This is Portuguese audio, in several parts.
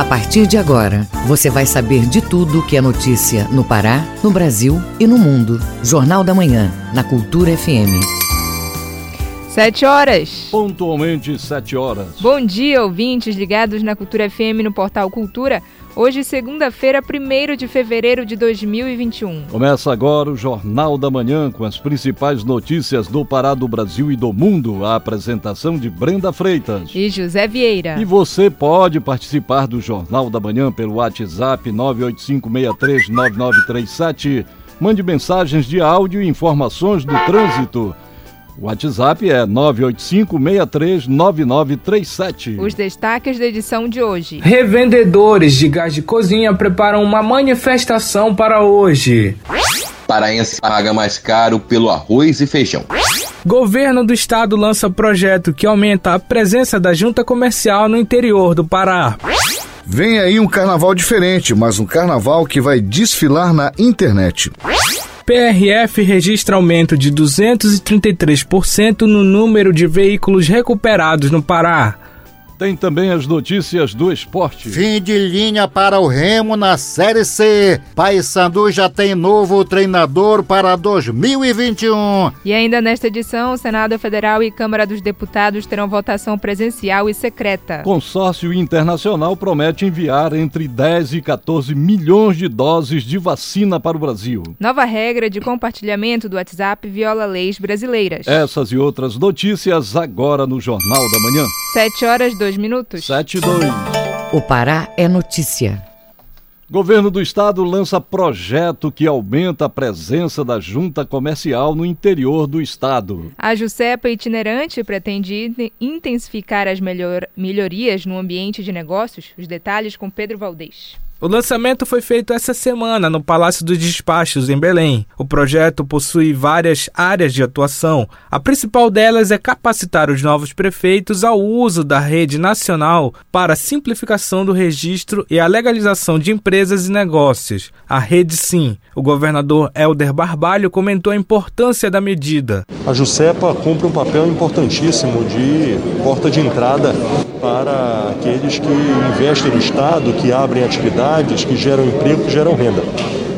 A partir de agora, você vai saber de tudo que é notícia no Pará, no Brasil e no mundo. Jornal da Manhã, na Cultura FM. Sete horas. Pontualmente sete horas. Bom dia, ouvintes ligados na Cultura FM no portal Cultura. Hoje, segunda-feira, 1 de fevereiro de 2021. Começa agora o Jornal da Manhã com as principais notícias do Pará, do Brasil e do mundo. A apresentação de Brenda Freitas e José Vieira. E você pode participar do Jornal da Manhã pelo WhatsApp 985639937. Mande mensagens de áudio e informações do trânsito. O WhatsApp é 985639937. Os destaques da edição de hoje. Revendedores de gás de cozinha preparam uma manifestação para hoje. Paraense paga mais caro pelo arroz e feijão. Governo do estado lança projeto que aumenta a presença da junta comercial no interior do Pará. Vem aí um carnaval diferente, mas um carnaval que vai desfilar na internet. PRF registra aumento de 233% no número de veículos recuperados no Pará. Tem também as notícias do esporte. Fim de linha para o Remo na Série C. Paysandu já tem novo treinador para 2021. E ainda nesta edição, o Senado Federal e Câmara dos Deputados terão votação presencial e secreta. Consórcio Internacional promete enviar entre 10 e 14 milhões de doses de vacina para o Brasil. Nova regra de compartilhamento do WhatsApp viola leis brasileiras. Essas e outras notícias agora no Jornal da Manhã. 7 horas 2 minutos. 7 e 2. O Pará é notícia. Governo do Estado lança projeto que aumenta a presença da junta comercial no interior do Estado. A Jusepa itinerante pretende intensificar as melhor, melhorias no ambiente de negócios. Os detalhes com Pedro Valdez. O lançamento foi feito essa semana no Palácio dos Despachos, em Belém. O projeto possui várias áreas de atuação. A principal delas é capacitar os novos prefeitos ao uso da rede nacional para a simplificação do registro e a legalização de empresas e negócios. A Rede Sim. O governador Helder Barbalho comentou a importância da medida. A Jusepa cumpre um papel importantíssimo de porta de entrada para aqueles que investem no Estado, que abrem atividades, que geram emprego, que geram renda.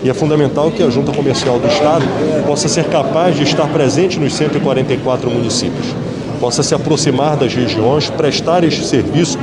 E é fundamental que a Junta Comercial do Estado possa ser capaz de estar presente nos 144 municípios, possa se aproximar das regiões, prestar este serviço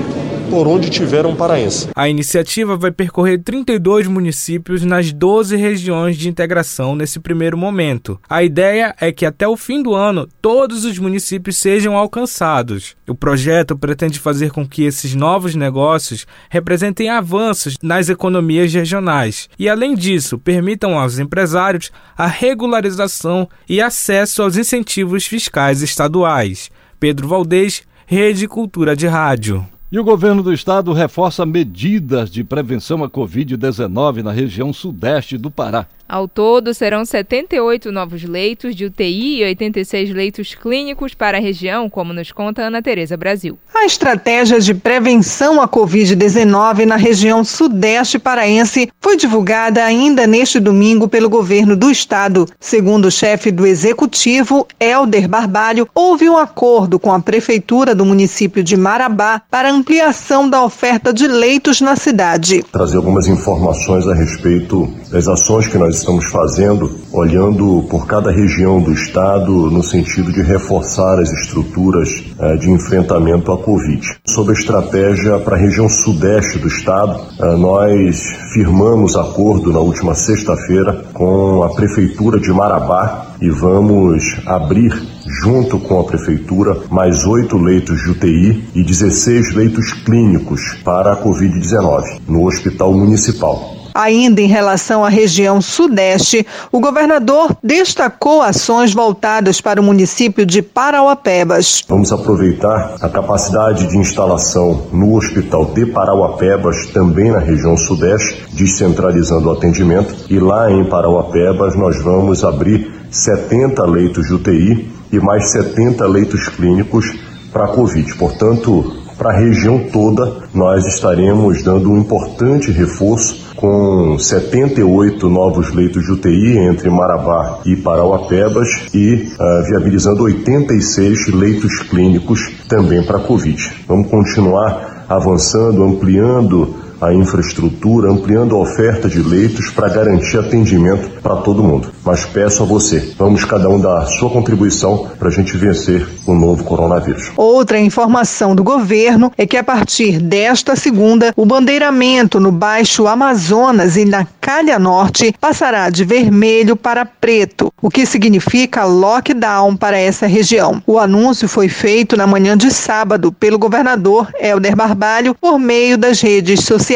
por onde tiver um paraense. A iniciativa vai percorrer 32 municípios nas 12 regiões de integração nesse primeiro momento. A ideia é que até o fim do ano todos os municípios sejam alcançados. O projeto pretende fazer com que esses novos negócios representem avanços nas economias regionais e, além disso, permitam aos empresários a regularização e acesso aos incentivos fiscais estaduais. Pedro Valdez, Rede Cultura de Rádio. E o governo do estado reforça medidas de prevenção à Covid-19 na região sudeste do Pará. Ao todo, serão 78 novos leitos de UTI e 86 leitos clínicos para a região, como nos conta Ana Tereza Brasil. A estratégia de prevenção à Covid-19 na região sudeste paraense foi divulgada ainda neste domingo pelo governo do estado. Segundo o chefe do executivo, Helder Barbalho, houve um acordo com a prefeitura do município de Marabá para ampliação da oferta de leitos na cidade. Trazer algumas informações a respeito das ações que nós estamos fazendo, olhando por cada região do estado no sentido de reforçar as estruturas eh, de enfrentamento à Covid. Sobre a estratégia para a região sudeste do estado, eh, nós firmamos acordo na última sexta-feira com a prefeitura de Marabá e vamos abrir junto com a Prefeitura, mais oito leitos de UTI e 16 leitos clínicos para a Covid-19 no Hospital Municipal. Ainda em relação à região sudeste, o governador destacou ações voltadas para o município de Parauapebas. Vamos aproveitar a capacidade de instalação no Hospital de Parauapebas, também na região sudeste, descentralizando o atendimento. E lá em Parauapebas nós vamos abrir 70 leitos de UTI e mais 70 leitos clínicos para a Covid. Portanto, para a região toda, nós estaremos dando um importante reforço com 78 novos leitos de UTI entre Marabá e Parauapebas e uh, viabilizando 86 leitos clínicos também para Covid. Vamos continuar avançando, ampliando a infraestrutura, ampliando a oferta de leitos para garantir atendimento para todo mundo. Mas peço a você, vamos cada um dar sua contribuição para a gente vencer o novo coronavírus. Outra informação do governo é que a partir desta segunda, o bandeiramento no Baixo Amazonas e na Calha Norte passará de vermelho para preto, o que significa lockdown para essa região. O anúncio foi feito na manhã de sábado pelo governador Helder Barbalho por meio das redes sociais.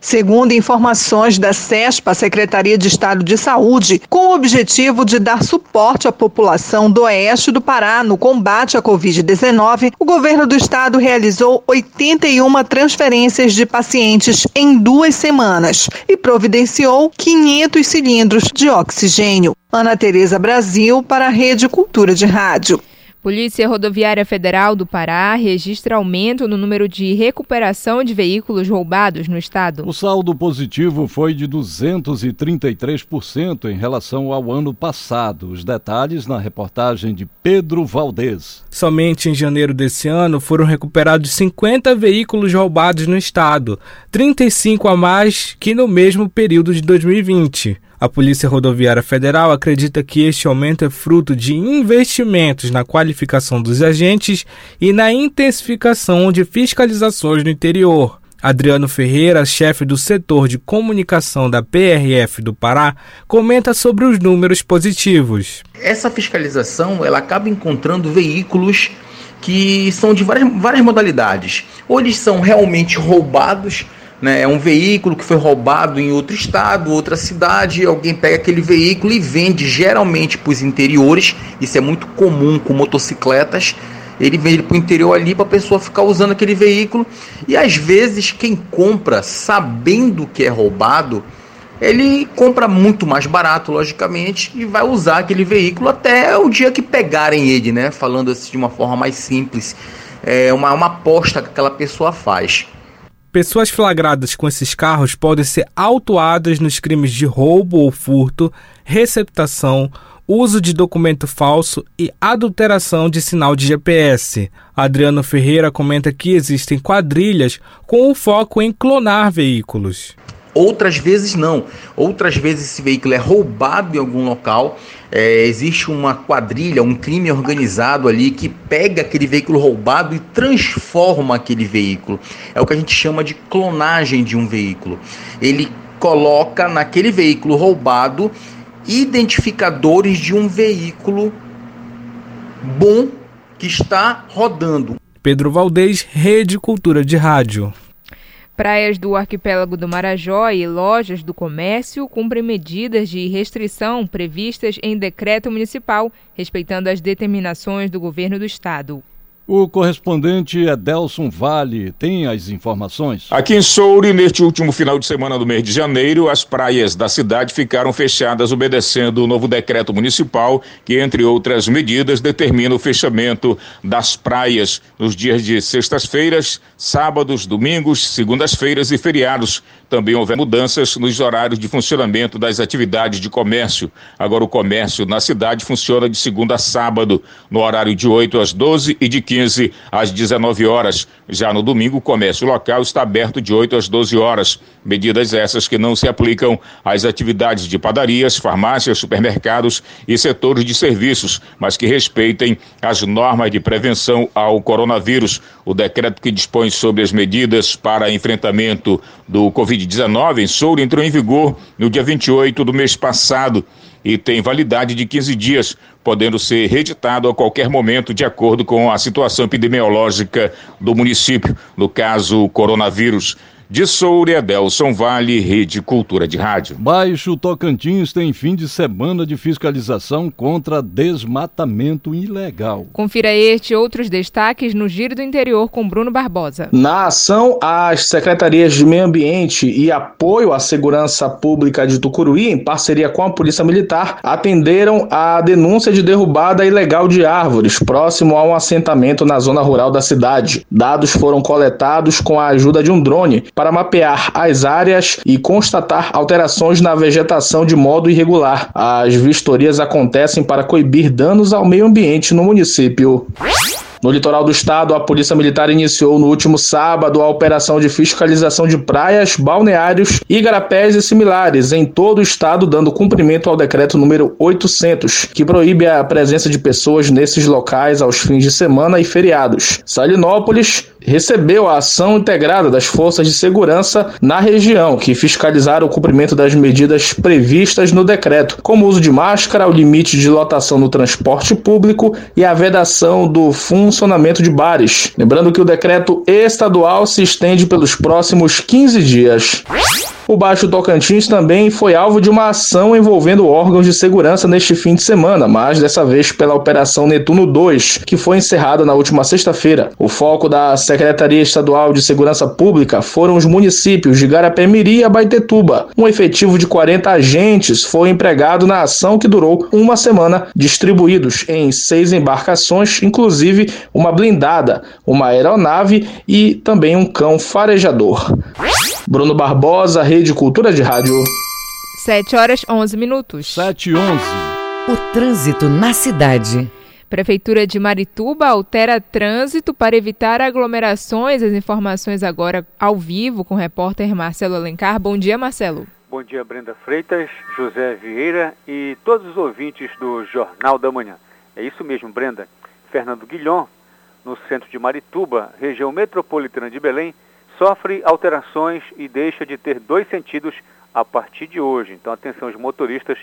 Segundo informações da CESPA, Secretaria de Estado de Saúde, com o objetivo de dar suporte à população do oeste do Pará no combate à Covid-19, o governo do estado realizou 81 transferências de pacientes em duas semanas e providenciou 500 cilindros de oxigênio. Ana Tereza Brasil para a Rede Cultura de Rádio. Polícia Rodoviária Federal do Pará registra aumento no número de recuperação de veículos roubados no estado. O saldo positivo foi de 233% em relação ao ano passado. Os detalhes na reportagem de Pedro Valdez. Somente em janeiro desse ano foram recuperados 50 veículos roubados no estado, 35 a mais que no mesmo período de 2020. A Polícia Rodoviária Federal acredita que este aumento é fruto de investimentos na qualificação dos agentes e na intensificação de fiscalizações no interior. Adriano Ferreira, chefe do setor de comunicação da PRF do Pará, comenta sobre os números positivos. Essa fiscalização ela acaba encontrando veículos que são de várias, várias modalidades. Ou eles são realmente roubados né? É um veículo que foi roubado em outro estado, outra cidade, alguém pega aquele veículo e vende geralmente para os interiores. Isso é muito comum com motocicletas. Ele vende para o interior ali para a pessoa ficar usando aquele veículo. E às vezes quem compra sabendo que é roubado, ele compra muito mais barato, logicamente, e vai usar aquele veículo até o dia que pegarem ele, né? Falando assim de uma forma mais simples. É uma, uma aposta que aquela pessoa faz. Pessoas flagradas com esses carros podem ser autuadas nos crimes de roubo ou furto, receptação, uso de documento falso e adulteração de sinal de GPS. Adriano Ferreira comenta que existem quadrilhas com o foco em clonar veículos. Outras vezes não. Outras vezes esse veículo é roubado em algum local. É, existe uma quadrilha, um crime organizado ali que pega aquele veículo roubado e transforma aquele veículo. É o que a gente chama de clonagem de um veículo. Ele coloca naquele veículo roubado identificadores de um veículo bom que está rodando. Pedro Valdez, Rede Cultura de Rádio. Praias do arquipélago do Marajó e lojas do comércio cumprem medidas de restrição previstas em decreto municipal, respeitando as determinações do governo do estado. O correspondente Edelson Vale tem as informações. Aqui em Soure, neste último final de semana do mês de janeiro, as praias da cidade ficaram fechadas obedecendo o novo decreto municipal, que, entre outras medidas, determina o fechamento das praias nos dias de sextas-feiras, sábados, domingos, segundas-feiras e feriados. Também houve mudanças nos horários de funcionamento das atividades de comércio. Agora, o comércio na cidade funciona de segunda a sábado, no horário de 8 às 12 e de 15 15 às 19 horas. Já no domingo, o comércio local está aberto de 8 às 12 horas. Medidas essas que não se aplicam às atividades de padarias, farmácias, supermercados e setores de serviços, mas que respeitem as normas de prevenção ao coronavírus. O decreto que dispõe sobre as medidas para enfrentamento do Covid-19 em Souro entrou em vigor no dia 28 do mês passado e tem validade de 15 dias, podendo ser reeditado a qualquer momento de acordo com a situação epidemiológica do município, no caso coronavírus. De Soura, Delson Vale, Rede Cultura de Rádio. Baixo Tocantins tem fim de semana de fiscalização contra desmatamento ilegal. Confira este e outros destaques no Giro do Interior com Bruno Barbosa. Na ação, as secretarias de Meio Ambiente e Apoio à Segurança Pública de Tucuruí, em parceria com a Polícia Militar, atenderam a denúncia de derrubada ilegal de árvores próximo a um assentamento na zona rural da cidade. Dados foram coletados com a ajuda de um drone para mapear as áreas e constatar alterações na vegetação de modo irregular. As vistorias acontecem para coibir danos ao meio ambiente no município. No litoral do estado, a Polícia Militar iniciou no último sábado a operação de fiscalização de praias, balneários, igarapés e similares em todo o estado, dando cumprimento ao decreto número 800, que proíbe a presença de pessoas nesses locais aos fins de semana e feriados. Salinópolis recebeu a ação integrada das forças de segurança na região, que fiscalizaram o cumprimento das medidas previstas no decreto, como o uso de máscara, o limite de lotação no transporte público e a vedação do funcionamento de bares. Lembrando que o decreto estadual se estende pelos próximos 15 dias. O Baixo Tocantins também foi alvo de uma ação envolvendo órgãos de segurança neste fim de semana, mas dessa vez pela Operação Netuno 2, que foi encerrada na última sexta-feira. O foco da Secretaria Estadual de Segurança Pública foram os municípios de Garapé-Miri e Abaetetuba. Um efetivo de 40 agentes foi empregado na ação que durou uma semana, distribuídos em seis embarcações, inclusive uma blindada, uma aeronave e também um cão farejador. Bruno Barbosa, Rede Cultura de Rádio. 7 horas 11 minutos. 7 e 11. O trânsito na cidade. Prefeitura de Marituba altera trânsito para evitar aglomerações. As informações agora ao vivo com o repórter Marcelo Alencar. Bom dia, Marcelo. Bom dia, Brenda Freitas, José Vieira e todos os ouvintes do Jornal da Manhã. É isso mesmo, Brenda. Fernando Guilhom, no centro de Marituba, região metropolitana de Belém, sofre alterações e deixa de ter dois sentidos a partir de hoje. Então, atenção, os motoristas,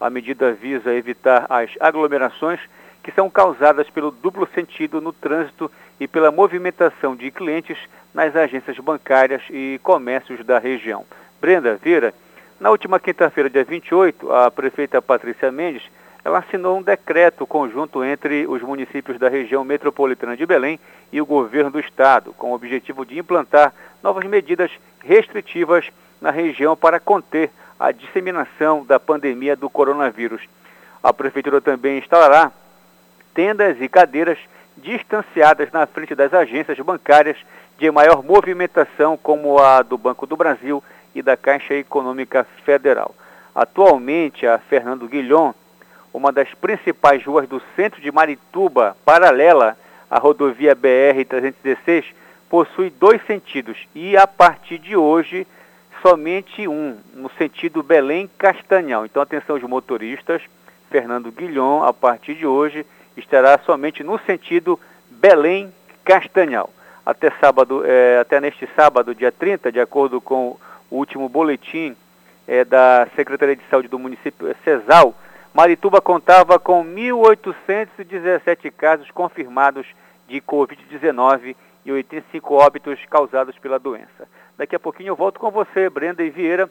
a medida visa evitar as aglomerações que são causadas pelo duplo sentido no trânsito e pela movimentação de clientes nas agências bancárias e comércios da região. Brenda Vieira, na última quinta-feira, dia 28, a prefeita Patrícia Mendes ela assinou um decreto conjunto entre os municípios da região metropolitana de Belém e o governo do estado, com o objetivo de implantar novas medidas restritivas na região para conter a disseminação da pandemia do coronavírus. A prefeitura também instalará tendas e cadeiras distanciadas na frente das agências bancárias de maior movimentação, como a do Banco do Brasil e da Caixa Econômica Federal. Atualmente, a Fernando Guilhom uma das principais ruas do centro de Marituba, paralela à rodovia BR-316, possui dois sentidos e, a partir de hoje, somente um, no sentido Belém-Castanhal. Então, atenção os motoristas, Fernando Guilhom, a partir de hoje, estará somente no sentido Belém-Castanhal. Até sábado, é, até neste sábado, dia 30, de acordo com o último boletim é, da Secretaria de Saúde do município, é, CESAL, Marituba contava com 1.817 casos confirmados de Covid-19 e 85 óbitos causados pela doença. Daqui a pouquinho eu volto com você, Brenda e Vieira,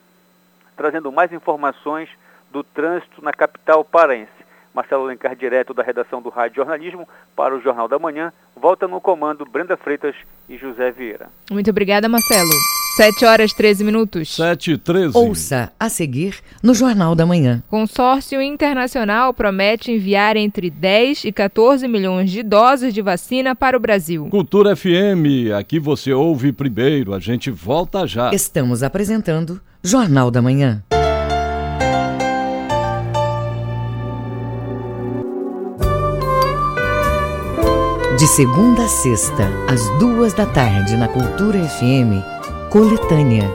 trazendo mais informações do trânsito na capital paraense. Marcelo Alencar, direto da redação do Rádio Jornalismo, para o Jornal da Manhã, volta no comando Brenda Freitas e José Vieira. Muito obrigada, Marcelo. 7 horas 13 minutos. 7 e 13. Ouça a seguir no Jornal da Manhã. Consórcio Internacional promete enviar entre 10 e 14 milhões de doses de vacina para o Brasil. Cultura FM, aqui você ouve primeiro, a gente volta já. Estamos apresentando Jornal da Manhã. De segunda a sexta, às duas da tarde, na Cultura FM, Coletânea.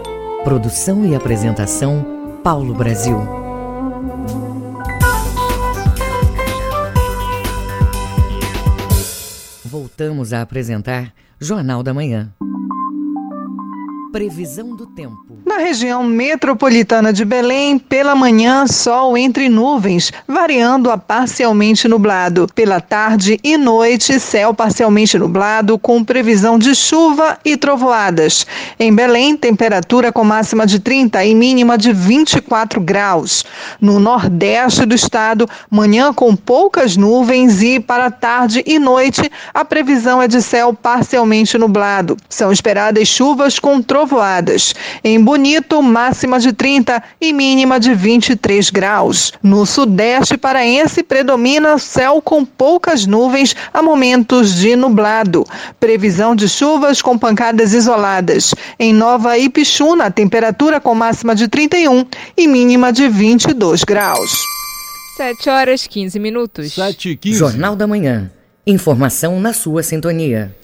Produção e apresentação, Paulo Brasil. Voltamos a apresentar Jornal da Manhã. Previsão do tempo. Na região metropolitana de Belém, pela manhã, sol entre nuvens, variando a parcialmente nublado. Pela tarde e noite, céu parcialmente nublado, com previsão de chuva e trovoadas. Em Belém, temperatura com máxima de 30 e mínima de 24 graus. No nordeste do estado, manhã com poucas nuvens e para tarde e noite, a previsão é de céu parcialmente nublado. São esperadas chuvas com trovoadas trovoadas. Em Bonito, máxima de 30 e mínima de 23 graus. No sudeste paraense, predomina céu com poucas nuvens a momentos de nublado. Previsão de chuvas com pancadas isoladas. Em Nova Ipixuna, temperatura com máxima de 31 e mínima de 22 graus. 7 horas 15 minutos. 7 e 15. Jornal da Manhã. Informação na sua sintonia.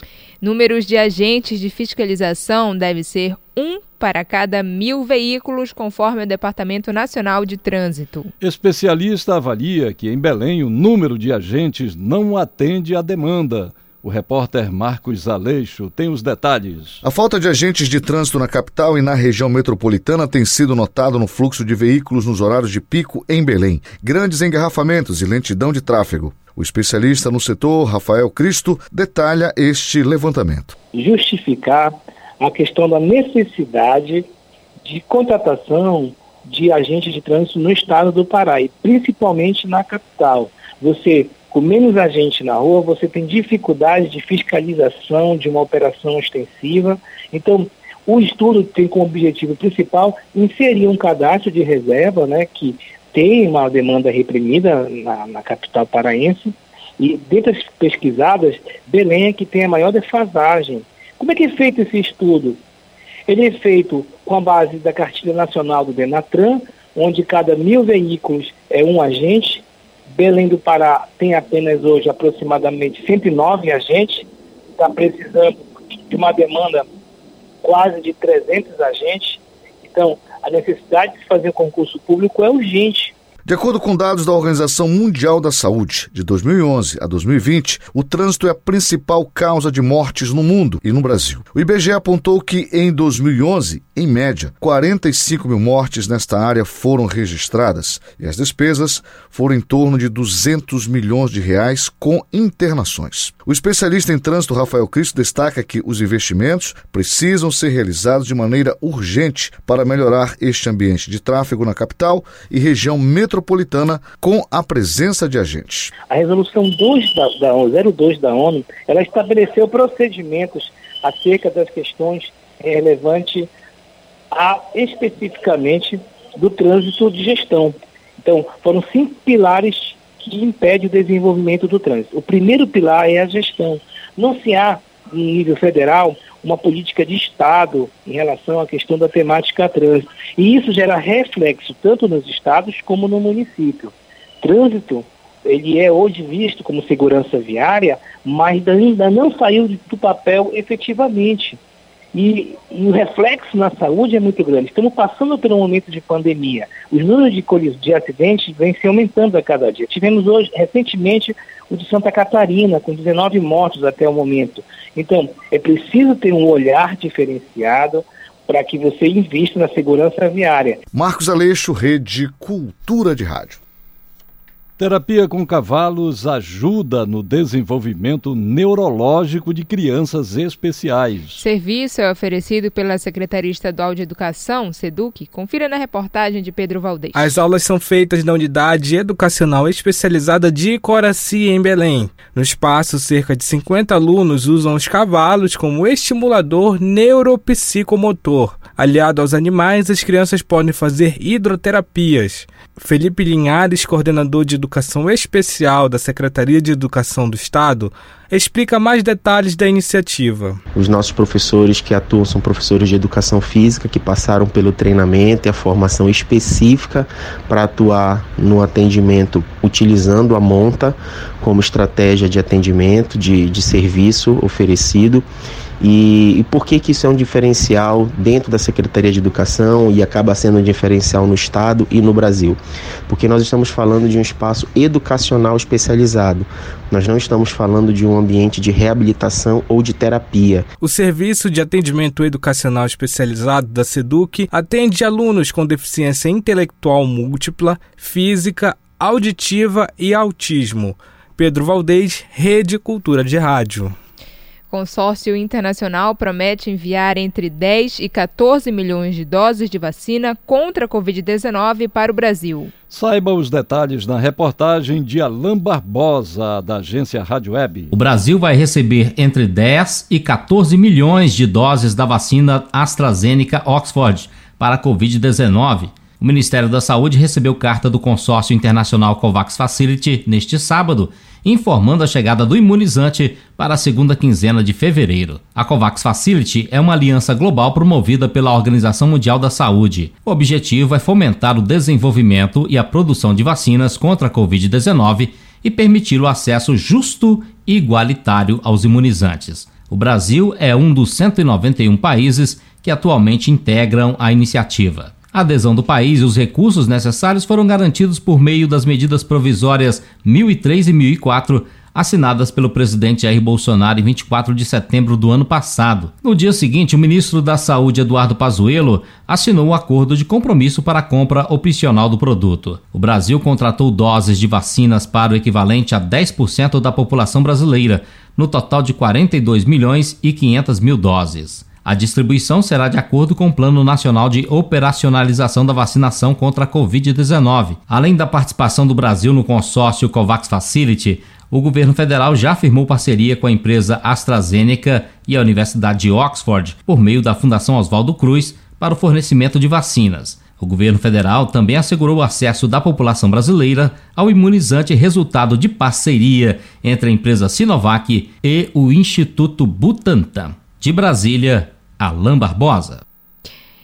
Números de agentes de fiscalização deve ser um para cada mil veículos, conforme o Departamento Nacional de Trânsito. Especialista avalia que em Belém o número de agentes não atende à demanda. O repórter Marcos Aleixo tem os detalhes. A falta de agentes de trânsito na capital e na região metropolitana tem sido notado no fluxo de veículos nos horários de pico em Belém. Grandes engarrafamentos e lentidão de tráfego. O especialista no setor, Rafael Cristo, detalha este levantamento. Justificar a questão da necessidade de contratação de agentes de trânsito no estado do Pará e principalmente na capital. Você com menos agente na rua, você tem dificuldade de fiscalização de uma operação extensiva. Então, o estudo tem como objetivo principal inserir um cadastro de reserva, né, que tem uma demanda reprimida na, na capital paraense. E dentre as pesquisadas, Belém é que tem a maior defasagem. Como é que é feito esse estudo? Ele é feito com a base da cartilha nacional do Denatran, onde cada mil veículos é um agente, Belém do Pará tem apenas hoje aproximadamente 109 agentes, está precisando de uma demanda quase de 300 agentes. Então, a necessidade de fazer concurso público é urgente. De acordo com dados da Organização Mundial da Saúde, de 2011 a 2020, o trânsito é a principal causa de mortes no mundo e no Brasil. O IBGE apontou que em 2011, em média, 45 mil mortes nesta área foram registradas e as despesas foram em torno de 200 milhões de reais com internações. O especialista em trânsito Rafael Cristo destaca que os investimentos precisam ser realizados de maneira urgente para melhorar este ambiente de tráfego na capital e região metropolitana metropolitana com a presença de agentes. A resolução 2 da, da 02 da ONU, ela estabeleceu procedimentos acerca das questões relevantes a especificamente do trânsito de gestão. Então, foram cinco pilares que impedem o desenvolvimento do trânsito. O primeiro pilar é a gestão. Não se há, no nível federal, uma política de Estado em relação à questão da temática trânsito. E isso gera reflexo tanto nos estados como no município. Trânsito, ele é hoje visto como segurança viária, mas ainda não saiu do papel efetivamente. E, e, o reflexo na saúde é muito grande. Estamos passando por um momento de pandemia. Os números de, de acidentes vêm se aumentando a cada dia. Tivemos hoje, recentemente, o de Santa Catarina, com 19 mortos até o momento. Então, é preciso ter um olhar diferenciado para que você invista na segurança viária. Marcos Aleixo, Rede Cultura de Rádio. Terapia com cavalos ajuda no desenvolvimento neurológico de crianças especiais. Serviço é oferecido pela Secretaria Estadual de Educação, SEDUC. Confira na reportagem de Pedro Valdez. As aulas são feitas na unidade educacional especializada de Coraci, em Belém. No espaço, cerca de 50 alunos usam os cavalos como estimulador neuropsicomotor. Aliado aos animais, as crianças podem fazer hidroterapias. Felipe Linhares, coordenador de Educação Especial da Secretaria de Educação do Estado, explica mais detalhes da iniciativa. Os nossos professores que atuam são professores de educação física que passaram pelo treinamento e a formação específica para atuar no atendimento utilizando a monta como estratégia de atendimento, de, de serviço oferecido e, e, por que, que isso é um diferencial dentro da Secretaria de Educação e acaba sendo um diferencial no Estado e no Brasil? Porque nós estamos falando de um espaço educacional especializado. Nós não estamos falando de um ambiente de reabilitação ou de terapia. O Serviço de Atendimento Educacional Especializado da SEDUC atende alunos com deficiência intelectual múltipla, física, auditiva e autismo. Pedro Valdez, Rede Cultura de Rádio consórcio internacional promete enviar entre 10 e 14 milhões de doses de vacina contra a Covid-19 para o Brasil. Saiba os detalhes na reportagem de Alain Barbosa, da agência Rádio Web. O Brasil vai receber entre 10 e 14 milhões de doses da vacina AstraZeneca Oxford para a Covid-19. O Ministério da Saúde recebeu carta do consórcio internacional COVAX Facility neste sábado informando a chegada do imunizante para a segunda quinzena de fevereiro. A COVAX Facility é uma aliança global promovida pela Organização Mundial da Saúde. O objetivo é fomentar o desenvolvimento e a produção de vacinas contra a Covid-19 e permitir o acesso justo e igualitário aos imunizantes. O Brasil é um dos 191 países que atualmente integram a iniciativa. A adesão do país e os recursos necessários foram garantidos por meio das medidas provisórias 1003 e 1004 assinadas pelo presidente Jair Bolsonaro em 24 de setembro do ano passado. No dia seguinte, o ministro da Saúde, Eduardo Pazuello, assinou o um acordo de compromisso para a compra opcional do produto. O Brasil contratou doses de vacinas para o equivalente a 10% da população brasileira, no total de 42 milhões e 500 mil doses. A distribuição será de acordo com o Plano Nacional de Operacionalização da Vacinação contra a Covid-19. Além da participação do Brasil no consórcio COVAX Facility, o governo federal já firmou parceria com a empresa AstraZeneca e a Universidade de Oxford por meio da Fundação Oswaldo Cruz para o fornecimento de vacinas. O governo federal também assegurou o acesso da população brasileira ao imunizante resultado de parceria entre a empresa Sinovac e o Instituto Butantan. De Brasília, Alain Barbosa.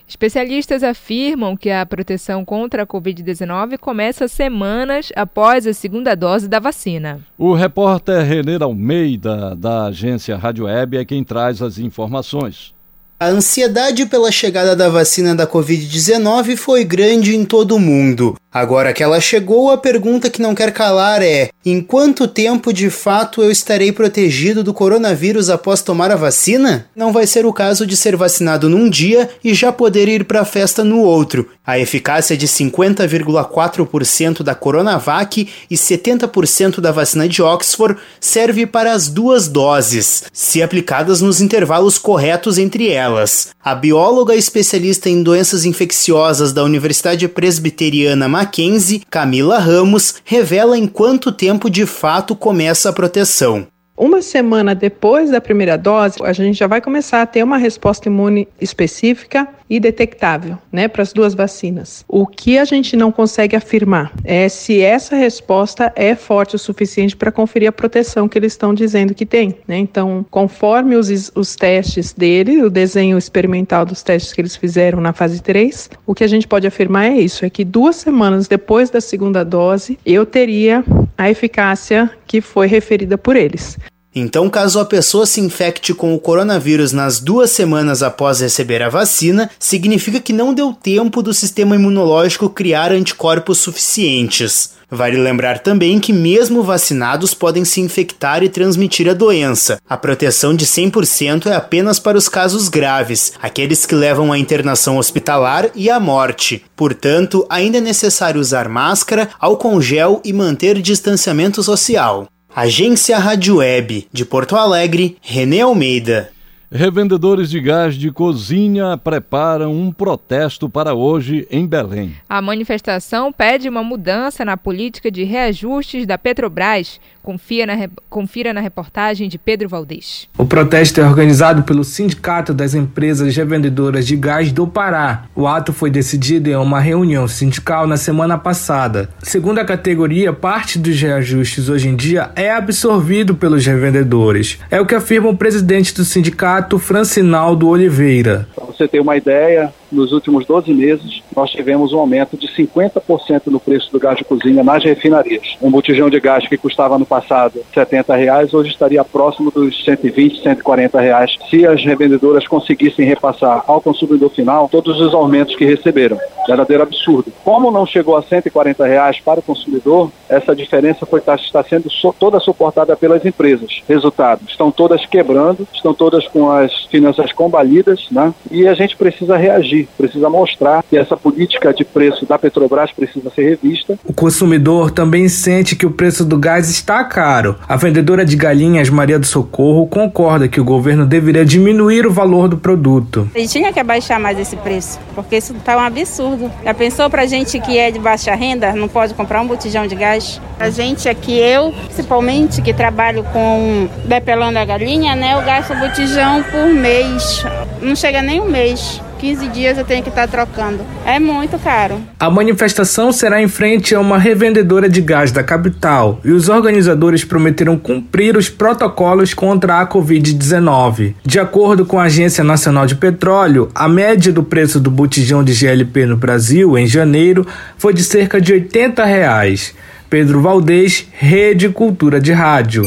Especialistas afirmam que a proteção contra a Covid-19 começa semanas após a segunda dose da vacina. O repórter Renê Almeida, da agência Rádio Web, é quem traz as informações. A ansiedade pela chegada da vacina da Covid-19 foi grande em todo o mundo. Agora que ela chegou, a pergunta que não quer calar é: em quanto tempo de fato eu estarei protegido do coronavírus após tomar a vacina? Não vai ser o caso de ser vacinado num dia e já poder ir para a festa no outro. A eficácia de 50,4% da Coronavac e 70% da vacina de Oxford serve para as duas doses, se aplicadas nos intervalos corretos entre elas. A bióloga especialista em doenças infecciosas da Universidade Presbiteriana Mackenzie, Camila Ramos, revela em quanto tempo de fato começa a proteção. Uma semana depois da primeira dose, a gente já vai começar a ter uma resposta imune específica detectável, né, para as duas vacinas. O que a gente não consegue afirmar é se essa resposta é forte o suficiente para conferir a proteção que eles estão dizendo que tem, né? Então, conforme os, os testes dele, o desenho experimental dos testes que eles fizeram na fase 3, o que a gente pode afirmar é isso, é que duas semanas depois da segunda dose, eu teria a eficácia que foi referida por eles. Então, caso a pessoa se infecte com o coronavírus nas duas semanas após receber a vacina, significa que não deu tempo do sistema imunológico criar anticorpos suficientes. Vale lembrar também que, mesmo vacinados, podem se infectar e transmitir a doença. A proteção de 100% é apenas para os casos graves, aqueles que levam à internação hospitalar e à morte. Portanto, ainda é necessário usar máscara, álcool gel e manter distanciamento social. Agência Rádio Web, de Porto Alegre, René Almeida. Revendedores de gás de cozinha preparam um protesto para hoje em Belém. A manifestação pede uma mudança na política de reajustes da Petrobras. Confia na, confira na reportagem de Pedro Valdez. O protesto é organizado pelo Sindicato das Empresas Revendedoras de Gás do Pará. O ato foi decidido em uma reunião sindical na semana passada. Segundo a categoria, parte dos reajustes hoje em dia é absorvido pelos revendedores. É o que afirma o presidente do sindicato Francinaldo Oliveira. Para você ter uma ideia, nos últimos 12 meses, nós tivemos um aumento de 50% no preço do gás de cozinha nas refinarias. Um botijão de gás que custava no passado 70 reais, hoje estaria próximo dos 120, 140 reais, se as revendedoras conseguissem repassar ao consumidor final todos os aumentos que receberam. Verdadeiro absurdo. Como não chegou a 140 reais para o consumidor, essa diferença foi, tá, está sendo toda suportada pelas empresas. Resultado, estão todas quebrando, estão todas com as finanças combalidas, né? E a gente precisa reagir, precisa mostrar que essa política de preço da Petrobras precisa ser revista. O consumidor também sente que o preço do gás está caro. A vendedora de galinhas Maria do Socorro concorda que o governo deveria diminuir o valor do produto. A gente tinha que abaixar mais esse preço, porque isso está um absurdo. Já pensou pra gente que é de baixa renda, não pode comprar um botijão de gás? A gente aqui, eu, principalmente, que trabalho com depelando a galinha, né, eu gasto botijão por mês. Não chega nem um mês. 15 dias eu tenho que estar tá trocando. É muito caro. A manifestação será em frente a uma revendedora de gás da capital e os organizadores prometeram cumprir os protocolos contra a Covid-19. De acordo com a Agência Nacional de Petróleo, a média do preço do botijão de GLP no Brasil em janeiro foi de cerca de 80 reais. Pedro Valdez, Rede Cultura de Rádio.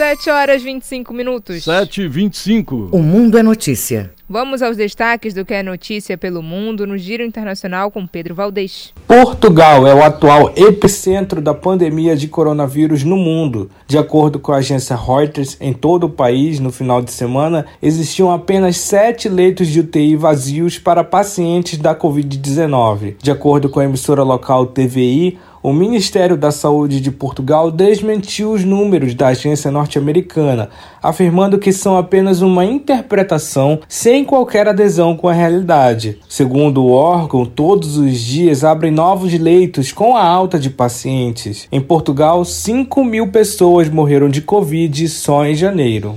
7 horas 25 minutos. 7 e 25. O Mundo é Notícia. Vamos aos destaques do que é notícia pelo mundo no Giro Internacional com Pedro Valdez. Portugal é o atual epicentro da pandemia de coronavírus no mundo. De acordo com a agência Reuters, em todo o país, no final de semana, existiam apenas sete leitos de UTI vazios para pacientes da Covid-19. De acordo com a emissora local TVI, o Ministério da Saúde de Portugal desmentiu os números da agência norte-americana, afirmando que são apenas uma interpretação sem qualquer adesão com a realidade. Segundo o órgão, todos os dias abrem novos leitos com a alta de pacientes. Em Portugal, 5 mil pessoas morreram de Covid só em janeiro.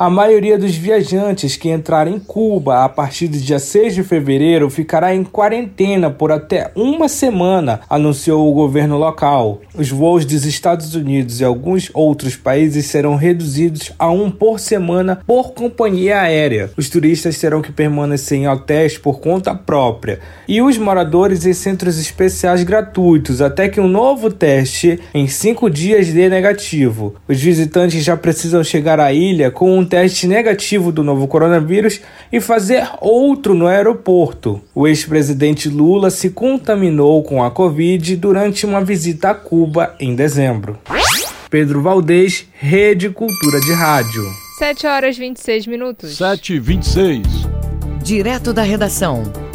A maioria dos viajantes que entrarem em Cuba a partir do dia 6 de fevereiro ficará em quarentena por até uma semana, anunciou o governo local. Os voos dos Estados Unidos e alguns outros países serão reduzidos a um por semana por companhia aérea. Os turistas terão que permanecer em hotéis por conta própria e os moradores em centros especiais gratuitos até que um novo teste em cinco dias dê negativo. Os visitantes já precisam chegar à ilha com um teste negativo do novo coronavírus e fazer outro no aeroporto. O ex-presidente Lula se contaminou com a Covid durante uma visita a Cuba em dezembro. Pedro Valdez, Rede Cultura de Rádio. 7 horas 26 minutos. 7 e 26. Direto da redação.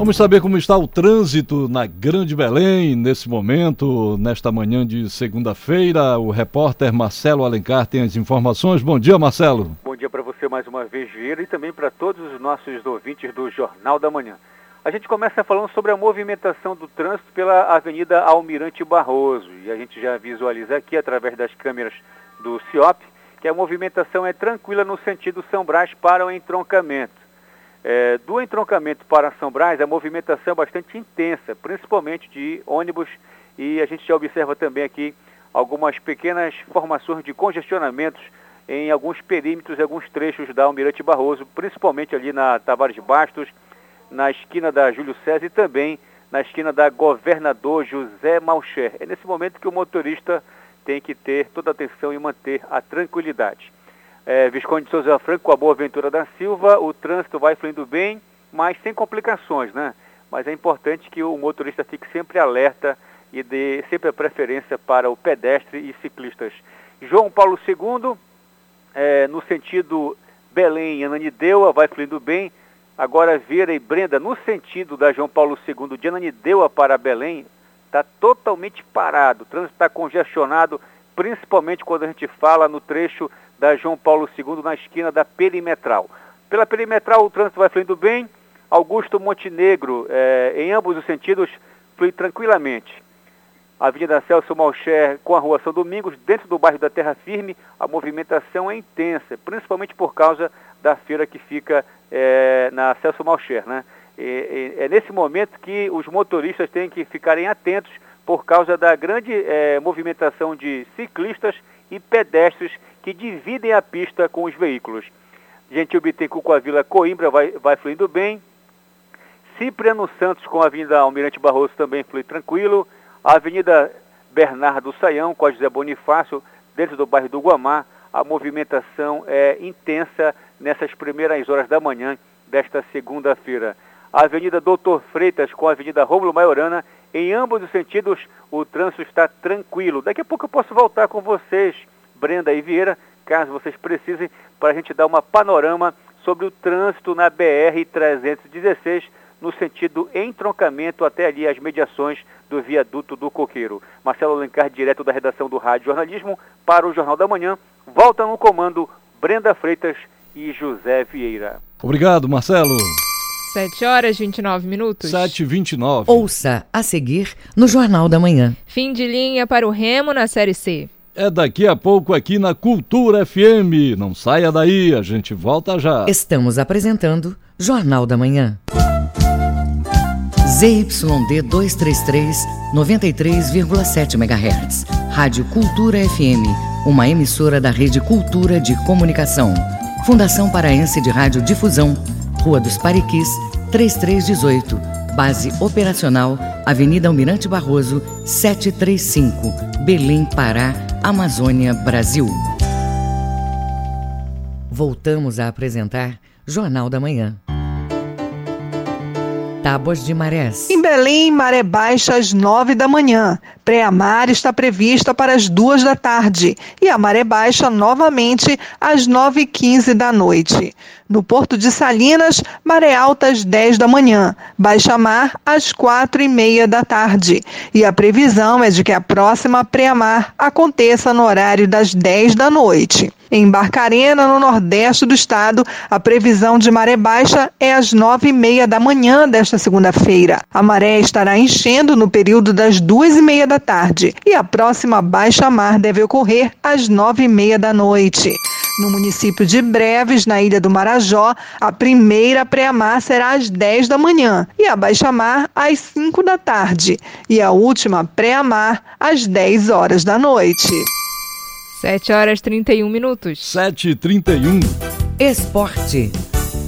Vamos saber como está o trânsito na Grande Belém nesse momento, nesta manhã de segunda-feira. O repórter Marcelo Alencar tem as informações. Bom dia, Marcelo. Bom dia para você mais uma vez, Vieira, e também para todos os nossos ouvintes do Jornal da Manhã. A gente começa falando sobre a movimentação do trânsito pela Avenida Almirante Barroso. E a gente já visualiza aqui, através das câmeras do CIOP, que a movimentação é tranquila no sentido São Brás para o entroncamento. É, do entroncamento para São Brás, a movimentação é bastante intensa, principalmente de ônibus, e a gente já observa também aqui algumas pequenas formações de congestionamentos em alguns perímetros e alguns trechos da Almirante Barroso, principalmente ali na Tavares Bastos, na esquina da Júlio César e também na esquina da Governador José Malcher. É nesse momento que o motorista tem que ter toda a atenção e manter a tranquilidade é, Visconde de Souza Franco com a Boa Ventura da Silva, o trânsito vai fluindo bem, mas sem complicações, né? Mas é importante que o motorista fique sempre alerta e dê sempre a preferência para o pedestre e ciclistas. João Paulo II, é, no sentido Belém-Ananindeua, vai fluindo bem. Agora Vieira e Brenda, no sentido da João Paulo II de Ananindeua para Belém, está totalmente parado. O trânsito está congestionado, principalmente quando a gente fala no trecho da João Paulo II na esquina da Perimetral. Pela Perimetral o trânsito vai fluindo bem, Augusto Montenegro, eh, em ambos os sentidos, flui tranquilamente. A Avenida Celso Malcher com a Rua São Domingos, dentro do bairro da Terra Firme, a movimentação é intensa, principalmente por causa da feira que fica eh, na Celso Malcher. Né? É nesse momento que os motoristas têm que ficarem atentos por causa da grande eh, movimentação de ciclistas e pedestres que dividem a pista com os veículos. Gentil Bittencourt com a Vila Coimbra vai, vai fluindo bem. Cipriano Santos com a Avenida Almirante Barroso também flui tranquilo. A Avenida Bernardo Saião com a José Bonifácio, dentro do bairro do Guamá, a movimentação é intensa nessas primeiras horas da manhã desta segunda-feira. A Avenida Doutor Freitas com a Avenida Rômulo Maiorana, em ambos os sentidos o trânsito está tranquilo. Daqui a pouco eu posso voltar com vocês Brenda e Vieira, caso vocês precisem, para a gente dar uma panorama sobre o trânsito na BR-316, no sentido entroncamento até ali as mediações do viaduto do Coqueiro. Marcelo Alencar, direto da redação do Rádio Jornalismo, para o Jornal da Manhã. Volta no comando Brenda Freitas e José Vieira. Obrigado, Marcelo. 7 horas 29 minutos. 7 e 29. Ouça a seguir no Jornal da Manhã. Fim de linha para o Remo na Série C é daqui a pouco aqui na Cultura FM. Não saia daí, a gente volta já. Estamos apresentando Jornal da Manhã. ZYD 233, 93,7 MHz. Rádio Cultura FM, uma emissora da Rede Cultura de Comunicação. Fundação Paraense de Rádio Difusão, Rua dos Pariquis, 3318 Base operacional, Avenida Almirante Barroso, 735, Belém, Pará, Amazônia, Brasil. Voltamos a apresentar Jornal da Manhã. Tábuas de marés. Em Belém, maré baixa às nove da manhã. Pré-amar está prevista para as duas da tarde. E a maré baixa novamente às nove e quinze da noite. No Porto de Salinas, maré alta às 10 da manhã, baixa mar às quatro e meia da tarde. E a previsão é de que a próxima pré-mar aconteça no horário das 10 da noite. Em Barcarena, no nordeste do estado, a previsão de maré baixa é às nove e meia da manhã desta segunda-feira. A maré estará enchendo no período das duas e meia da tarde e a próxima baixa mar deve ocorrer às nove e meia da noite. No município de Breves, na ilha do Marajó, a primeira pré-mar será às 10 da manhã e a baixa-mar às 5 da tarde. E a última pré-mar às 10 horas da noite. 7 horas e 31 minutos. 7 e 31 Esporte.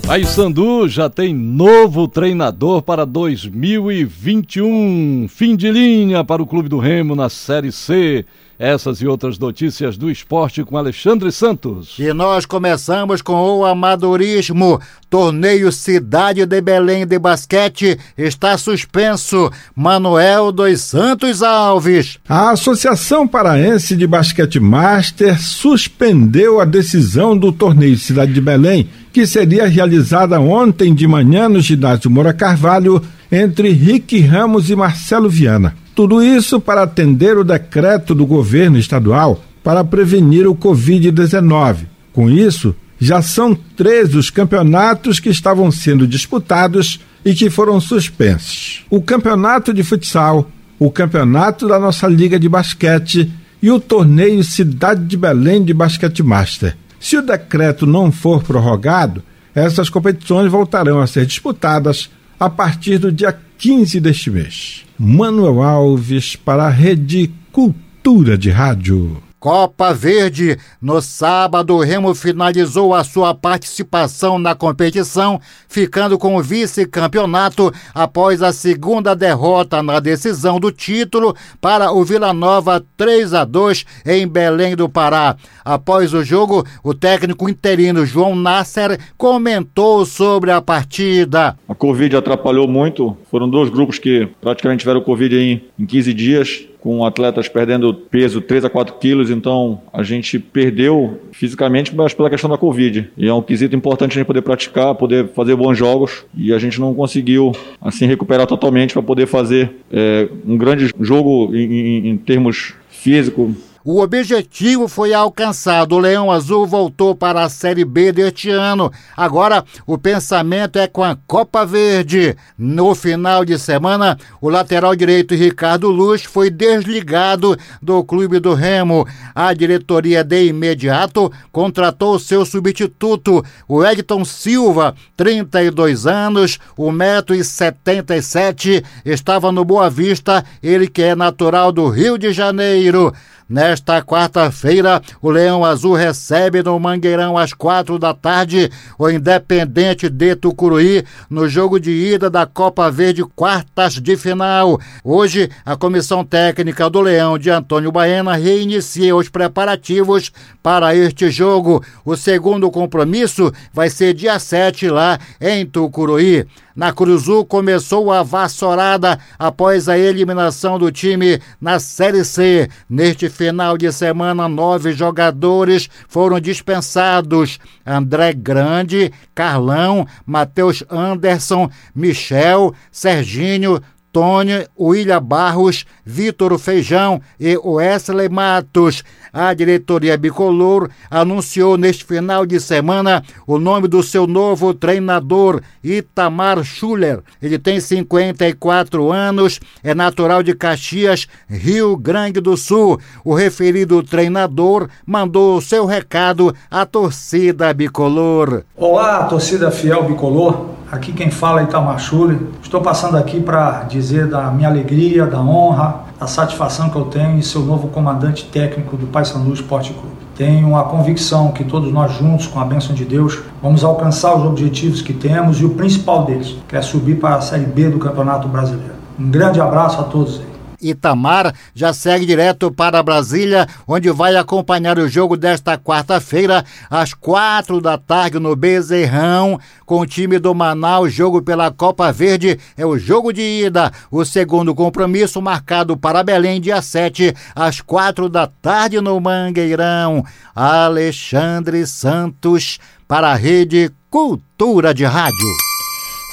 Paysandu já tem novo treinador para 2021. Fim de linha para o Clube do Remo na Série C. Essas e outras notícias do esporte com Alexandre Santos. E nós começamos com o amadorismo. Torneio Cidade de Belém de basquete está suspenso. Manuel dos Santos Alves. A Associação Paraense de Basquete Master suspendeu a decisão do Torneio Cidade de Belém, que seria realizada ontem de manhã no ginásio Moura Carvalho entre Rick Ramos e Marcelo Viana. Tudo isso para atender o decreto do governo estadual para prevenir o Covid-19. Com isso, já são 13 os campeonatos que estavam sendo disputados e que foram suspensos: o campeonato de futsal, o campeonato da nossa Liga de Basquete e o torneio Cidade de Belém de Basquete Master. Se o decreto não for prorrogado, essas competições voltarão a ser disputadas a partir do dia 15 deste mês. Manuel Alves para a Rede Cultura de Rádio. Copa Verde. No sábado, o Remo finalizou a sua participação na competição, ficando com o vice-campeonato após a segunda derrota na decisão do título para o Vila Nova 3 a 2 em Belém do Pará. Após o jogo, o técnico interino João Nasser comentou sobre a partida. A Covid atrapalhou muito. Foram dois grupos que praticamente tiveram Covid em, em 15 dias com atletas perdendo peso 3 a 4 quilos, então a gente perdeu fisicamente, mas pela questão da Covid. E é um quesito importante a gente poder praticar, poder fazer bons jogos, e a gente não conseguiu assim recuperar totalmente para poder fazer é, um grande jogo em, em, em termos físico, o objetivo foi alcançado. O Leão Azul voltou para a Série B deste ano. Agora o pensamento é com a Copa Verde. No final de semana, o lateral direito Ricardo Luz foi desligado do Clube do Remo. A diretoria de imediato contratou seu substituto, o Edson Silva, 32 anos, 1,77m, estava no Boa Vista, ele que é natural do Rio de Janeiro. Nesta quarta-feira, o Leão Azul recebe no Mangueirão às quatro da tarde o Independente de Tucuruí no jogo de ida da Copa Verde quartas de final. Hoje, a comissão técnica do Leão de Antônio Baena reinicia os preparativos para este jogo. O segundo compromisso vai ser dia 7 lá em Tucuruí. Na Cruzul começou a vassourada após a eliminação do time na Série C. Neste final de semana, nove jogadores foram dispensados: André Grande, Carlão, Matheus Anderson, Michel, Serginho, Tônia, William Barros, Vitor Feijão e Wesley Matos. A diretoria bicolor anunciou neste final de semana o nome do seu novo treinador, Itamar Schuller. Ele tem 54 anos, é natural de Caxias, Rio Grande do Sul. O referido treinador mandou seu recado à torcida bicolor. Olá, torcida fiel bicolor. Aqui quem fala é Itamar Schuller. Estou passando aqui para dizer da minha alegria, da honra, da satisfação que eu tenho em ser o novo comandante técnico do Paysandu Esporte Clube. Tenho a convicção que todos nós juntos, com a bênção de Deus, vamos alcançar os objetivos que temos e o principal deles, que é subir para a Série B do Campeonato Brasileiro. Um grande abraço a todos aí. Itamar já segue direto para Brasília, onde vai acompanhar o jogo desta quarta-feira, às quatro da tarde, no Bezerrão, com o time do Manaus. Jogo pela Copa Verde é o jogo de ida. O segundo compromisso marcado para Belém, dia 7, às quatro da tarde, no Mangueirão. Alexandre Santos, para a Rede Cultura de Rádio.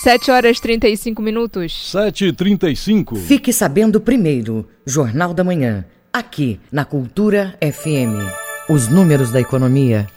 7 horas e 35 minutos. 7 e 35 Fique sabendo primeiro, Jornal da Manhã, aqui na Cultura FM. Os números da economia.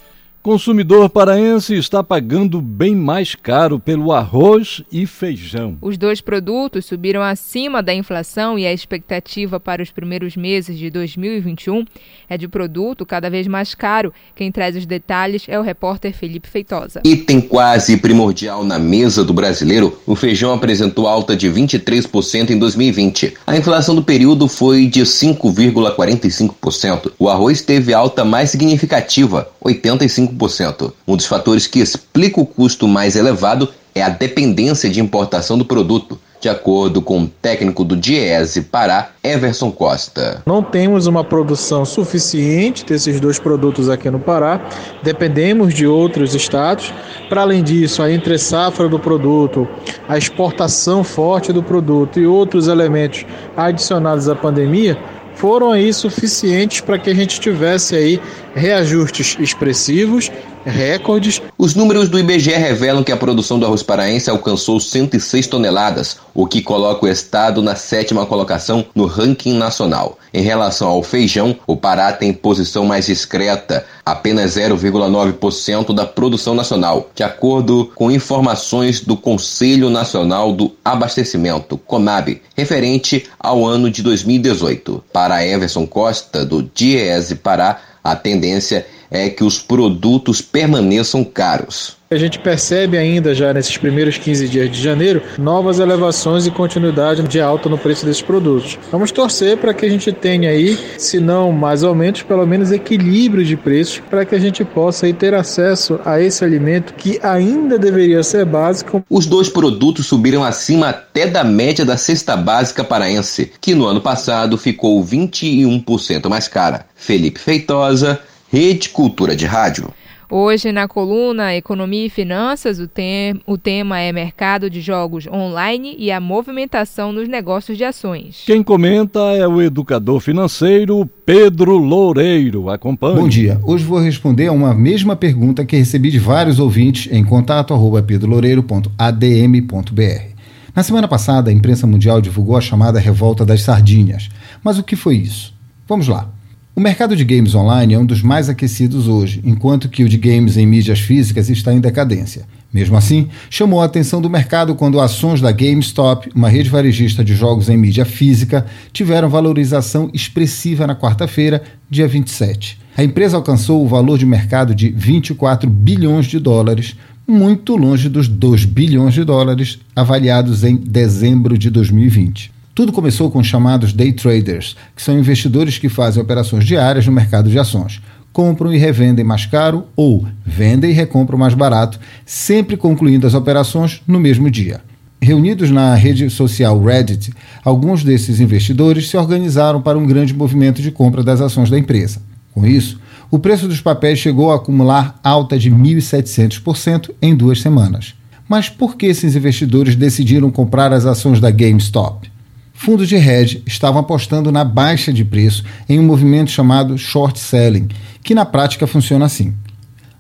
Consumidor paraense está pagando bem mais caro pelo arroz e feijão. Os dois produtos subiram acima da inflação e a expectativa para os primeiros meses de 2021 é de produto cada vez mais caro. Quem traz os detalhes é o repórter Felipe Feitosa. Item quase primordial na mesa do brasileiro, o feijão apresentou alta de 23% em 2020. A inflação do período foi de 5,45%. O arroz teve alta mais significativa, 85%. Um dos fatores que explica o custo mais elevado é a dependência de importação do produto, de acordo com o técnico do Diese Pará, Everson Costa. Não temos uma produção suficiente desses dois produtos aqui no Pará, dependemos de outros estados. Para além disso, a entre-safra do produto, a exportação forte do produto e outros elementos adicionados à pandemia foram aí suficientes para que a gente tivesse aí reajustes expressivos, recordes. Os números do IBGE revelam que a produção do arroz paraense alcançou 106 toneladas, o que coloca o estado na sétima colocação no ranking nacional. Em relação ao feijão, o Pará tem posição mais discreta, apenas 0,9% da produção nacional, de acordo com informações do Conselho Nacional do Abastecimento, CONAB, referente ao ano de 2018. Para Everson Costa, do Diese Pará, a tendência é que os produtos permaneçam caros. A gente percebe ainda já nesses primeiros 15 dias de janeiro novas elevações e continuidade de alta no preço desses produtos. Vamos torcer para que a gente tenha aí, se não mais aumentos, pelo menos equilíbrio de preços para que a gente possa ter acesso a esse alimento que ainda deveria ser básico. Os dois produtos subiram acima até da média da cesta básica paraense, que no ano passado ficou 21% mais cara. Felipe Feitosa, Rede Cultura de Rádio. Hoje, na coluna Economia e Finanças, o, tem, o tema é Mercado de Jogos Online e a movimentação nos negócios de ações. Quem comenta é o educador financeiro Pedro Loureiro. Acompanhe. Bom dia. Hoje vou responder a uma mesma pergunta que recebi de vários ouvintes em contato arroba pedroloureiro.adm.br. Na semana passada, a imprensa mundial divulgou a chamada Revolta das Sardinhas. Mas o que foi isso? Vamos lá. O mercado de games online é um dos mais aquecidos hoje, enquanto que o de games em mídias físicas está em decadência. Mesmo assim, chamou a atenção do mercado quando ações da GameStop, uma rede varejista de jogos em mídia física, tiveram valorização expressiva na quarta-feira, dia 27. A empresa alcançou o valor de mercado de 24 bilhões de dólares, muito longe dos 2 bilhões de dólares avaliados em dezembro de 2020. Tudo começou com os chamados day traders, que são investidores que fazem operações diárias no mercado de ações. Compram e revendem mais caro ou vendem e recompram mais barato, sempre concluindo as operações no mesmo dia. Reunidos na rede social Reddit, alguns desses investidores se organizaram para um grande movimento de compra das ações da empresa. Com isso, o preço dos papéis chegou a acumular alta de 1.700% em duas semanas. Mas por que esses investidores decidiram comprar as ações da GameStop? Fundos de hedge estavam apostando na baixa de preço em um movimento chamado short selling, que na prática funciona assim.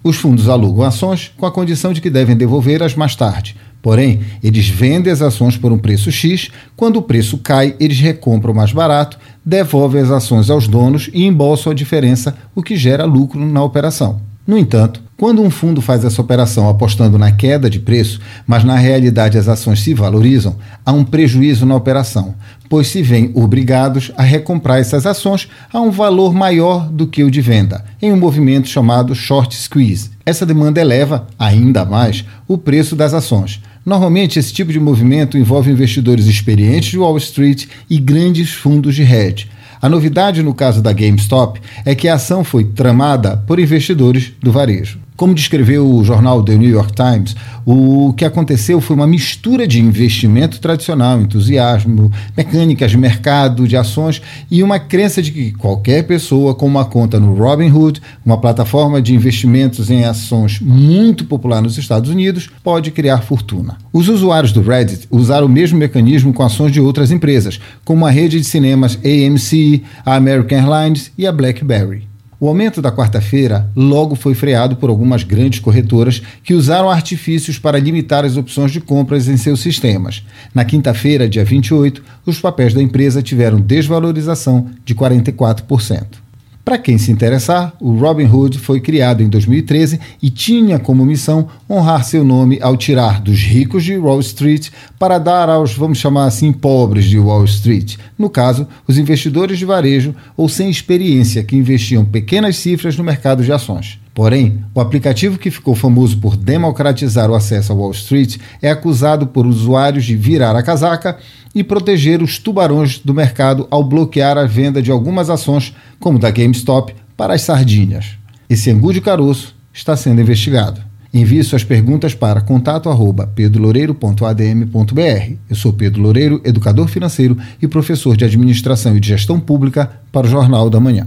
Os fundos alugam ações com a condição de que devem devolver-as mais tarde. Porém, eles vendem as ações por um preço X, quando o preço cai, eles recompram mais barato, devolvem as ações aos donos e embolsam a diferença, o que gera lucro na operação. No entanto, quando um fundo faz essa operação apostando na queda de preço, mas na realidade as ações se valorizam, há um prejuízo na operação, pois se veem obrigados a recomprar essas ações a um valor maior do que o de venda, em um movimento chamado short squeeze. Essa demanda eleva, ainda mais, o preço das ações. Normalmente, esse tipo de movimento envolve investidores experientes de Wall Street e grandes fundos de hedge A novidade no caso da GameStop é que a ação foi tramada por investidores do varejo. Como descreveu o jornal The New York Times, o que aconteceu foi uma mistura de investimento tradicional, entusiasmo, mecânicas de mercado, de ações e uma crença de que qualquer pessoa com uma conta no Robinhood, uma plataforma de investimentos em ações muito popular nos Estados Unidos, pode criar fortuna. Os usuários do Reddit usaram o mesmo mecanismo com ações de outras empresas, como a rede de cinemas AMC, a American Airlines e a BlackBerry. O aumento da quarta-feira logo foi freado por algumas grandes corretoras que usaram artifícios para limitar as opções de compras em seus sistemas. Na quinta-feira, dia 28, os papéis da empresa tiveram desvalorização de 44%. Para quem se interessar, o Robin Hood foi criado em 2013 e tinha como missão honrar seu nome ao tirar dos ricos de Wall Street para dar aos, vamos chamar assim, pobres de Wall Street, no caso, os investidores de varejo ou sem experiência que investiam pequenas cifras no mercado de ações. Porém, o aplicativo que ficou famoso por democratizar o acesso a Wall Street é acusado por usuários de virar a casaca e proteger os tubarões do mercado ao bloquear a venda de algumas ações, como da GameStop, para as sardinhas. Esse angu de caroço está sendo investigado. Envie suas perguntas para contato@pedroloureiro.adm.br. Eu sou Pedro Loureiro, educador financeiro e professor de administração e de gestão pública para o Jornal da Manhã.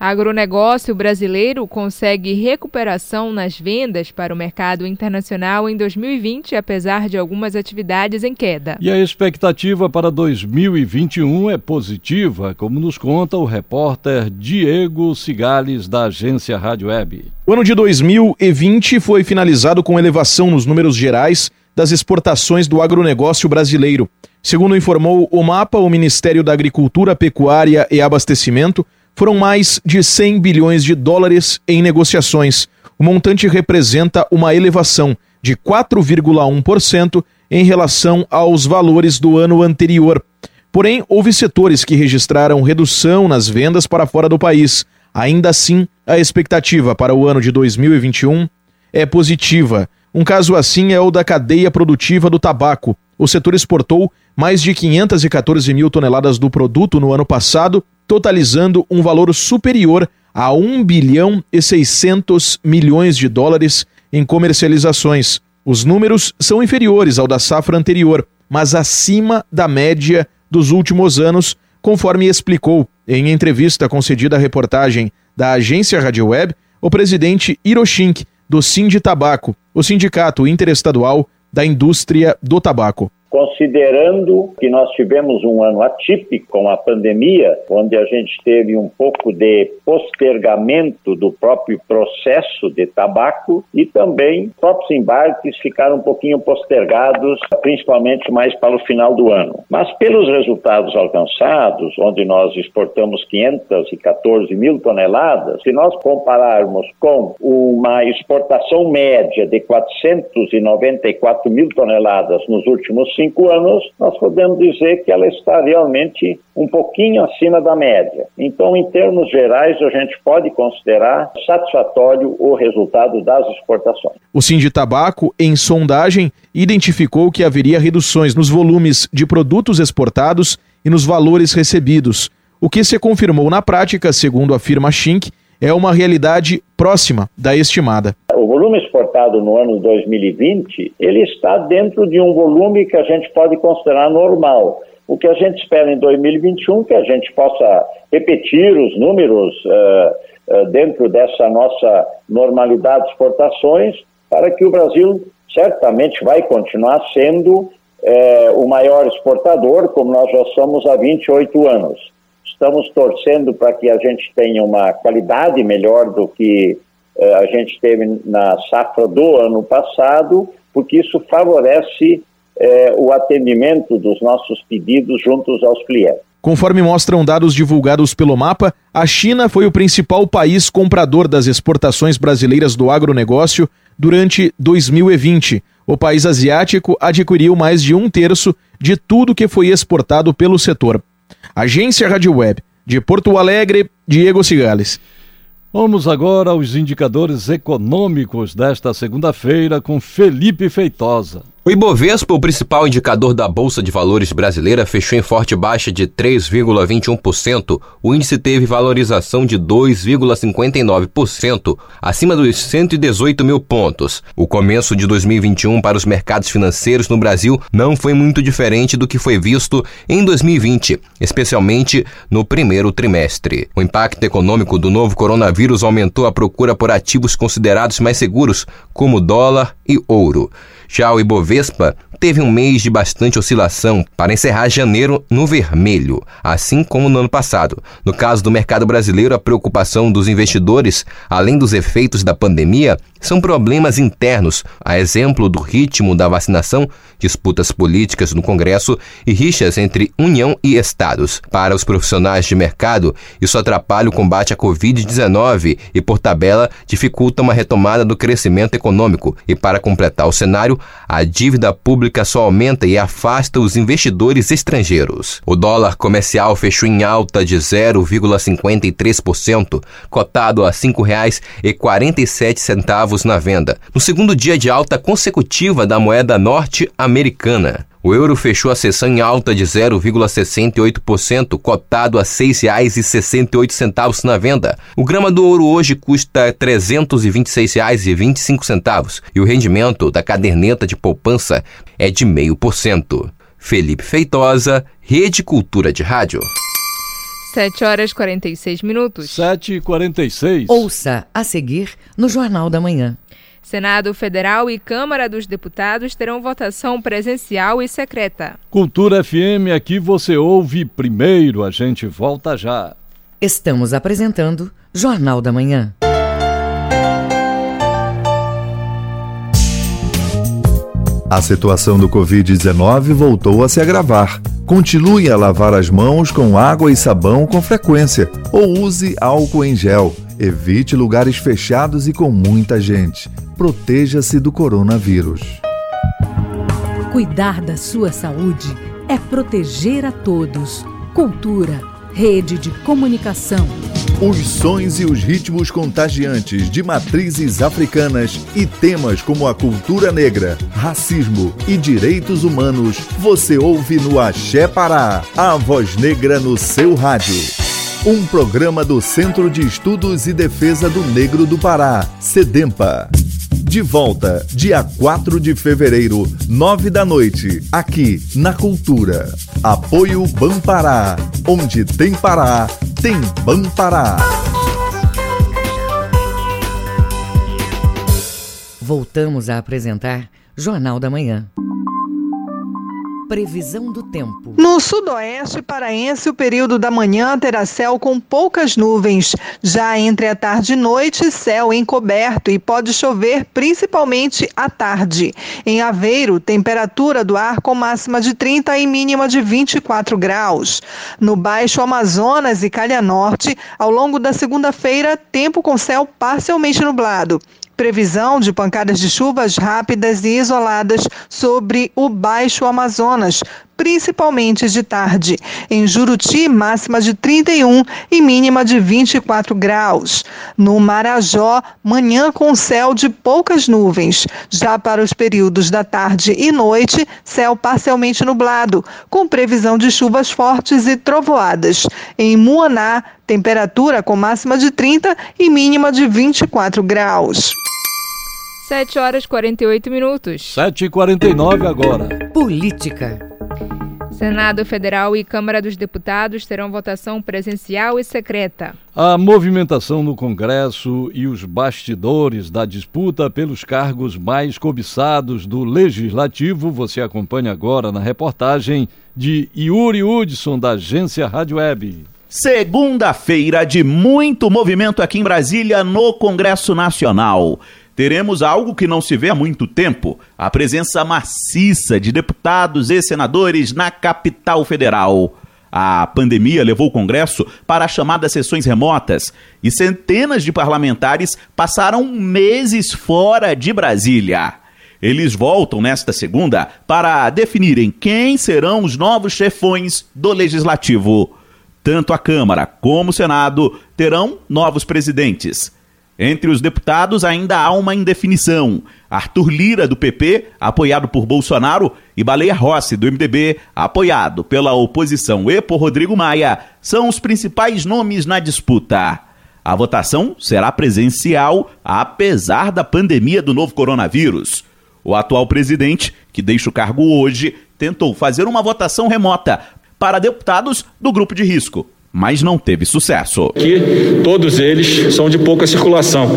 Agronegócio brasileiro consegue recuperação nas vendas para o mercado internacional em 2020, apesar de algumas atividades em queda. E a expectativa para 2021 é positiva, como nos conta o repórter Diego Cigales, da agência Rádio Web. O ano de 2020 foi finalizado com elevação nos números gerais das exportações do agronegócio brasileiro. Segundo informou o MAPA, o Ministério da Agricultura, Pecuária e Abastecimento, foram mais de 100 bilhões de dólares em negociações. O montante representa uma elevação de 4,1% em relação aos valores do ano anterior. Porém, houve setores que registraram redução nas vendas para fora do país. Ainda assim, a expectativa para o ano de 2021 é positiva. Um caso assim é o da cadeia produtiva do tabaco. O setor exportou mais de 514 mil toneladas do produto no ano passado totalizando um valor superior a 1 bilhão e 600 milhões de dólares em comercializações. Os números são inferiores ao da safra anterior, mas acima da média dos últimos anos, conforme explicou em entrevista concedida à reportagem da agência Rádio Web o presidente Hiroshink do Sind Tabaco, o sindicato interestadual da indústria do tabaco considerando que nós tivemos um ano atípico com a pandemia, onde a gente teve um pouco de postergamento do próprio processo de tabaco e também próprios embarques ficaram um pouquinho postergados, principalmente mais para o final do ano. Mas pelos resultados alcançados, onde nós exportamos 514 mil toneladas, se nós compararmos com uma exportação média de 494 mil toneladas nos últimos cinco anos, nós podemos dizer que ela está realmente um pouquinho acima da média. Então, em termos gerais, a gente pode considerar satisfatório o resultado das exportações. O Sind Tabaco, em sondagem, identificou que haveria reduções nos volumes de produtos exportados e nos valores recebidos, o que se confirmou na prática, segundo afirma Schink, é uma realidade próxima da estimada. Volume exportado no ano 2020, ele está dentro de um volume que a gente pode considerar normal. O que a gente espera em 2021 que a gente possa repetir os números uh, uh, dentro dessa nossa normalidade de exportações, para que o Brasil certamente vai continuar sendo uh, o maior exportador, como nós já somos há 28 anos. Estamos torcendo para que a gente tenha uma qualidade melhor do que a gente teve na safra do ano passado, porque isso favorece eh, o atendimento dos nossos pedidos juntos aos clientes. Conforme mostram dados divulgados pelo mapa, a China foi o principal país comprador das exportações brasileiras do agronegócio durante 2020. O país asiático adquiriu mais de um terço de tudo que foi exportado pelo setor. Agência Rádio Web, de Porto Alegre, Diego Cigales. Vamos agora aos indicadores econômicos desta segunda-feira com Felipe Feitosa. O Ibovespa, o principal indicador da Bolsa de Valores brasileira, fechou em forte baixa de 3,21%. O índice teve valorização de 2,59%, acima dos 118 mil pontos. O começo de 2021 para os mercados financeiros no Brasil não foi muito diferente do que foi visto em 2020, especialmente no primeiro trimestre. O impacto econômico do novo coronavírus aumentou a procura por ativos considerados mais seguros, como dólar e ouro. Já o Ibovespa teve um mês de bastante oscilação para encerrar janeiro no vermelho, assim como no ano passado. No caso do mercado brasileiro, a preocupação dos investidores, além dos efeitos da pandemia, são problemas internos, a exemplo do ritmo da vacinação, disputas políticas no Congresso e rixas entre União e Estados. Para os profissionais de mercado, isso atrapalha o combate à Covid-19 e, por tabela, dificulta uma retomada do crescimento econômico. E, para completar o cenário, a dívida pública só aumenta e afasta os investidores estrangeiros. O dólar comercial fechou em alta de 0,53%, cotado a R$ 5,47 na venda, no segundo dia de alta consecutiva da moeda norte-americana. O euro fechou a sessão em alta de 0,68%, cotado a R$ 6,68 na venda. O grama do ouro hoje custa R$ 326,25 e o rendimento da caderneta de poupança é de 0,5%. Felipe Feitosa, Rede Cultura de Rádio. 7 horas 46 minutos. 7 e 46. Ouça a seguir no Jornal da Manhã. Senado Federal e Câmara dos Deputados terão votação presencial e secreta. Cultura FM, aqui você ouve primeiro, a gente volta já. Estamos apresentando Jornal da Manhã. A situação do Covid-19 voltou a se agravar. Continue a lavar as mãos com água e sabão com frequência ou use álcool em gel. Evite lugares fechados e com muita gente. Proteja-se do coronavírus. Cuidar da sua saúde é proteger a todos. Cultura, rede de comunicação. Os sons e os ritmos contagiantes de matrizes africanas e temas como a cultura negra, racismo e direitos humanos você ouve no Axé Pará, a voz negra no seu rádio. Um programa do Centro de Estudos e Defesa do Negro do Pará, SEDEMPA. De volta, dia 4 de fevereiro, 9 da noite, aqui na Cultura. Apoio Bampará. Onde tem Pará, tem Bampará. Voltamos a apresentar Jornal da Manhã. Previsão do tempo. No sudoeste paraense, o período da manhã terá céu com poucas nuvens. Já entre a tarde e noite, céu encoberto e pode chover principalmente à tarde. Em Aveiro, temperatura do ar com máxima de 30 e mínima de 24 graus. No Baixo Amazonas e Calha Norte, ao longo da segunda-feira, tempo com céu parcialmente nublado previsão de pancadas de chuvas rápidas e isoladas sobre o Baixo Amazonas, principalmente de tarde. Em Juruti, máxima de 31 e mínima de 24 graus. No Marajó, manhã com céu de poucas nuvens. Já para os períodos da tarde e noite, céu parcialmente nublado, com previsão de chuvas fortes e trovoadas. Em Muaná, temperatura com máxima de 30 e mínima de 24 graus. 7 horas 48 minutos. 7 e 49 agora. Política. Senado Federal e Câmara dos Deputados terão votação presencial e secreta. A movimentação no Congresso e os bastidores da disputa pelos cargos mais cobiçados do Legislativo você acompanha agora na reportagem de Yuri Hudson, da agência Rádio Web. Segunda-feira de muito movimento aqui em Brasília no Congresso Nacional teremos algo que não se vê há muito tempo: a presença maciça de deputados e senadores na capital federal. A pandemia levou o Congresso para as chamadas sessões remotas e centenas de parlamentares passaram meses fora de Brasília. Eles voltam nesta segunda para definirem quem serão os novos chefões do Legislativo. Tanto a Câmara como o Senado terão novos presidentes. Entre os deputados ainda há uma indefinição. Arthur Lira, do PP, apoiado por Bolsonaro, e Baleia Rossi, do MDB, apoiado pela oposição e por Rodrigo Maia, são os principais nomes na disputa. A votação será presencial, apesar da pandemia do novo coronavírus. O atual presidente, que deixa o cargo hoje, tentou fazer uma votação remota para deputados do grupo de risco, mas não teve sucesso. Que todos eles são de pouca circulação.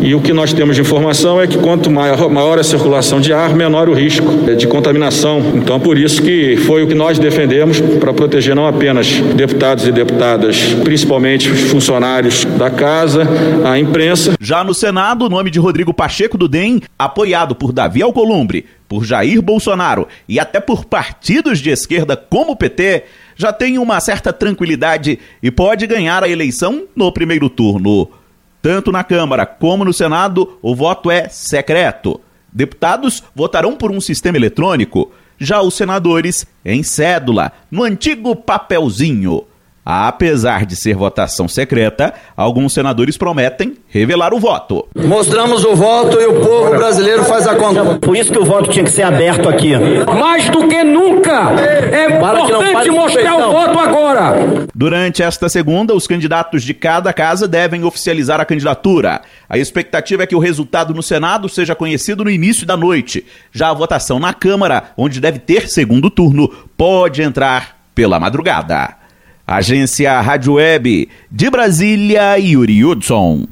E o que nós temos de informação é que quanto maior, maior a circulação de ar, menor o risco de contaminação. Então, por isso que foi o que nós defendemos para proteger não apenas deputados e deputadas, principalmente os funcionários da casa, a imprensa. Já no Senado, o nome de Rodrigo Pacheco do DEM, apoiado por Davi Alcolumbre, por Jair Bolsonaro e até por partidos de esquerda como o PT, já tem uma certa tranquilidade e pode ganhar a eleição no primeiro turno. Tanto na Câmara como no Senado, o voto é secreto. Deputados votarão por um sistema eletrônico, já os senadores em cédula, no antigo papelzinho. Apesar de ser votação secreta, alguns senadores prometem revelar o voto. Mostramos o voto e o povo brasileiro faz a conta. Por isso que o voto tinha que ser aberto aqui. Mais do que nunca, é importante mostrar o voto agora. Durante esta segunda, os candidatos de cada casa devem oficializar a candidatura. A expectativa é que o resultado no Senado seja conhecido no início da noite. Já a votação na Câmara, onde deve ter segundo turno, pode entrar pela madrugada. Agência Rádio Web de Brasília, Yuri Hudson.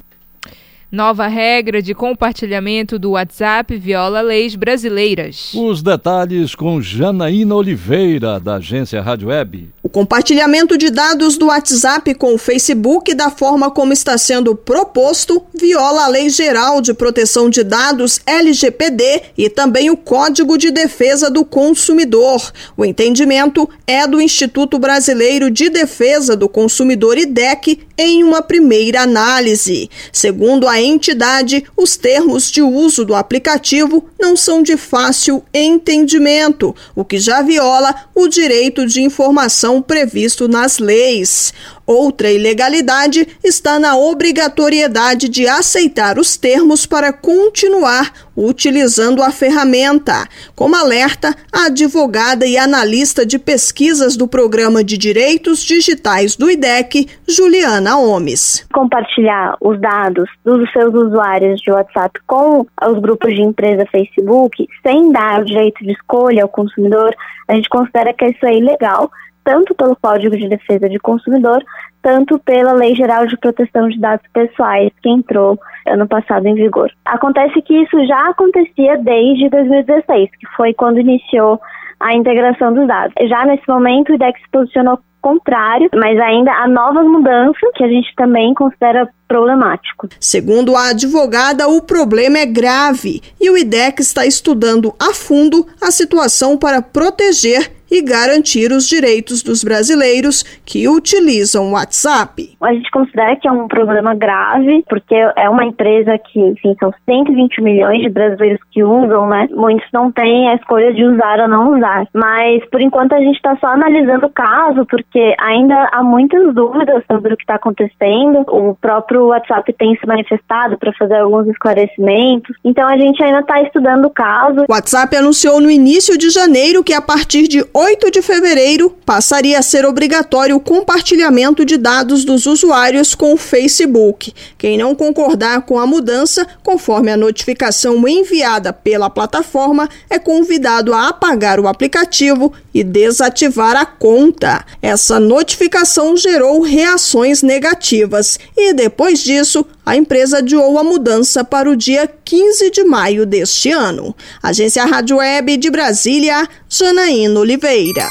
Nova regra de compartilhamento do WhatsApp viola leis brasileiras. Os detalhes com Janaína Oliveira, da agência Rádio Web. O compartilhamento de dados do WhatsApp com o Facebook, da forma como está sendo proposto, viola a Lei Geral de Proteção de Dados LGPD e também o Código de Defesa do Consumidor. O entendimento é do Instituto Brasileiro de Defesa do Consumidor, IDEC, em uma primeira análise. Segundo a entidade, os termos de uso do aplicativo não são de fácil entendimento, o que já viola o direito de informação previsto nas leis. Outra ilegalidade está na obrigatoriedade de aceitar os termos para continuar utilizando a ferramenta, como alerta a advogada e analista de pesquisas do Programa de Direitos Digitais do IDEC, Juliana Omes. Compartilhar os dados dos seus usuários de WhatsApp com os grupos de empresa Facebook, sem dar o direito de escolha ao consumidor, a gente considera que isso é ilegal tanto pelo Código de Defesa de Consumidor, tanto pela Lei Geral de Proteção de Dados Pessoais, que entrou ano passado em vigor. Acontece que isso já acontecia desde 2016, que foi quando iniciou a integração dos dados. Já nesse momento, o IDEX se posicionou contrário, mas ainda há novas mudanças que a gente também considera problemático. Segundo a advogada, o problema é grave e o IDEC está estudando a fundo a situação para proteger e garantir os direitos dos brasileiros que utilizam o WhatsApp. A gente considera que é um problema grave, porque é uma empresa que, enfim, são 120 milhões de brasileiros que usam, né? Muitos não têm a escolha de usar ou não usar. Mas, por enquanto, a gente está só analisando o caso, porque ainda há muitas dúvidas sobre o que está acontecendo. O próprio WhatsApp tem se manifestado para fazer alguns esclarecimentos. Então, a gente ainda está estudando o caso. O WhatsApp anunciou no início de janeiro que, a partir de 8 de fevereiro, passaria a ser obrigatório o compartilhamento de dados dos usuários com o Facebook. Quem não concordar com a mudança, conforme a notificação enviada pela plataforma, é convidado a apagar o aplicativo e desativar a conta. Essa notificação gerou reações negativas e, depois disso, a empresa adiou a mudança para o dia 15 de maio deste ano. Agência Rádio Web de Brasília, Janaína Oliveira.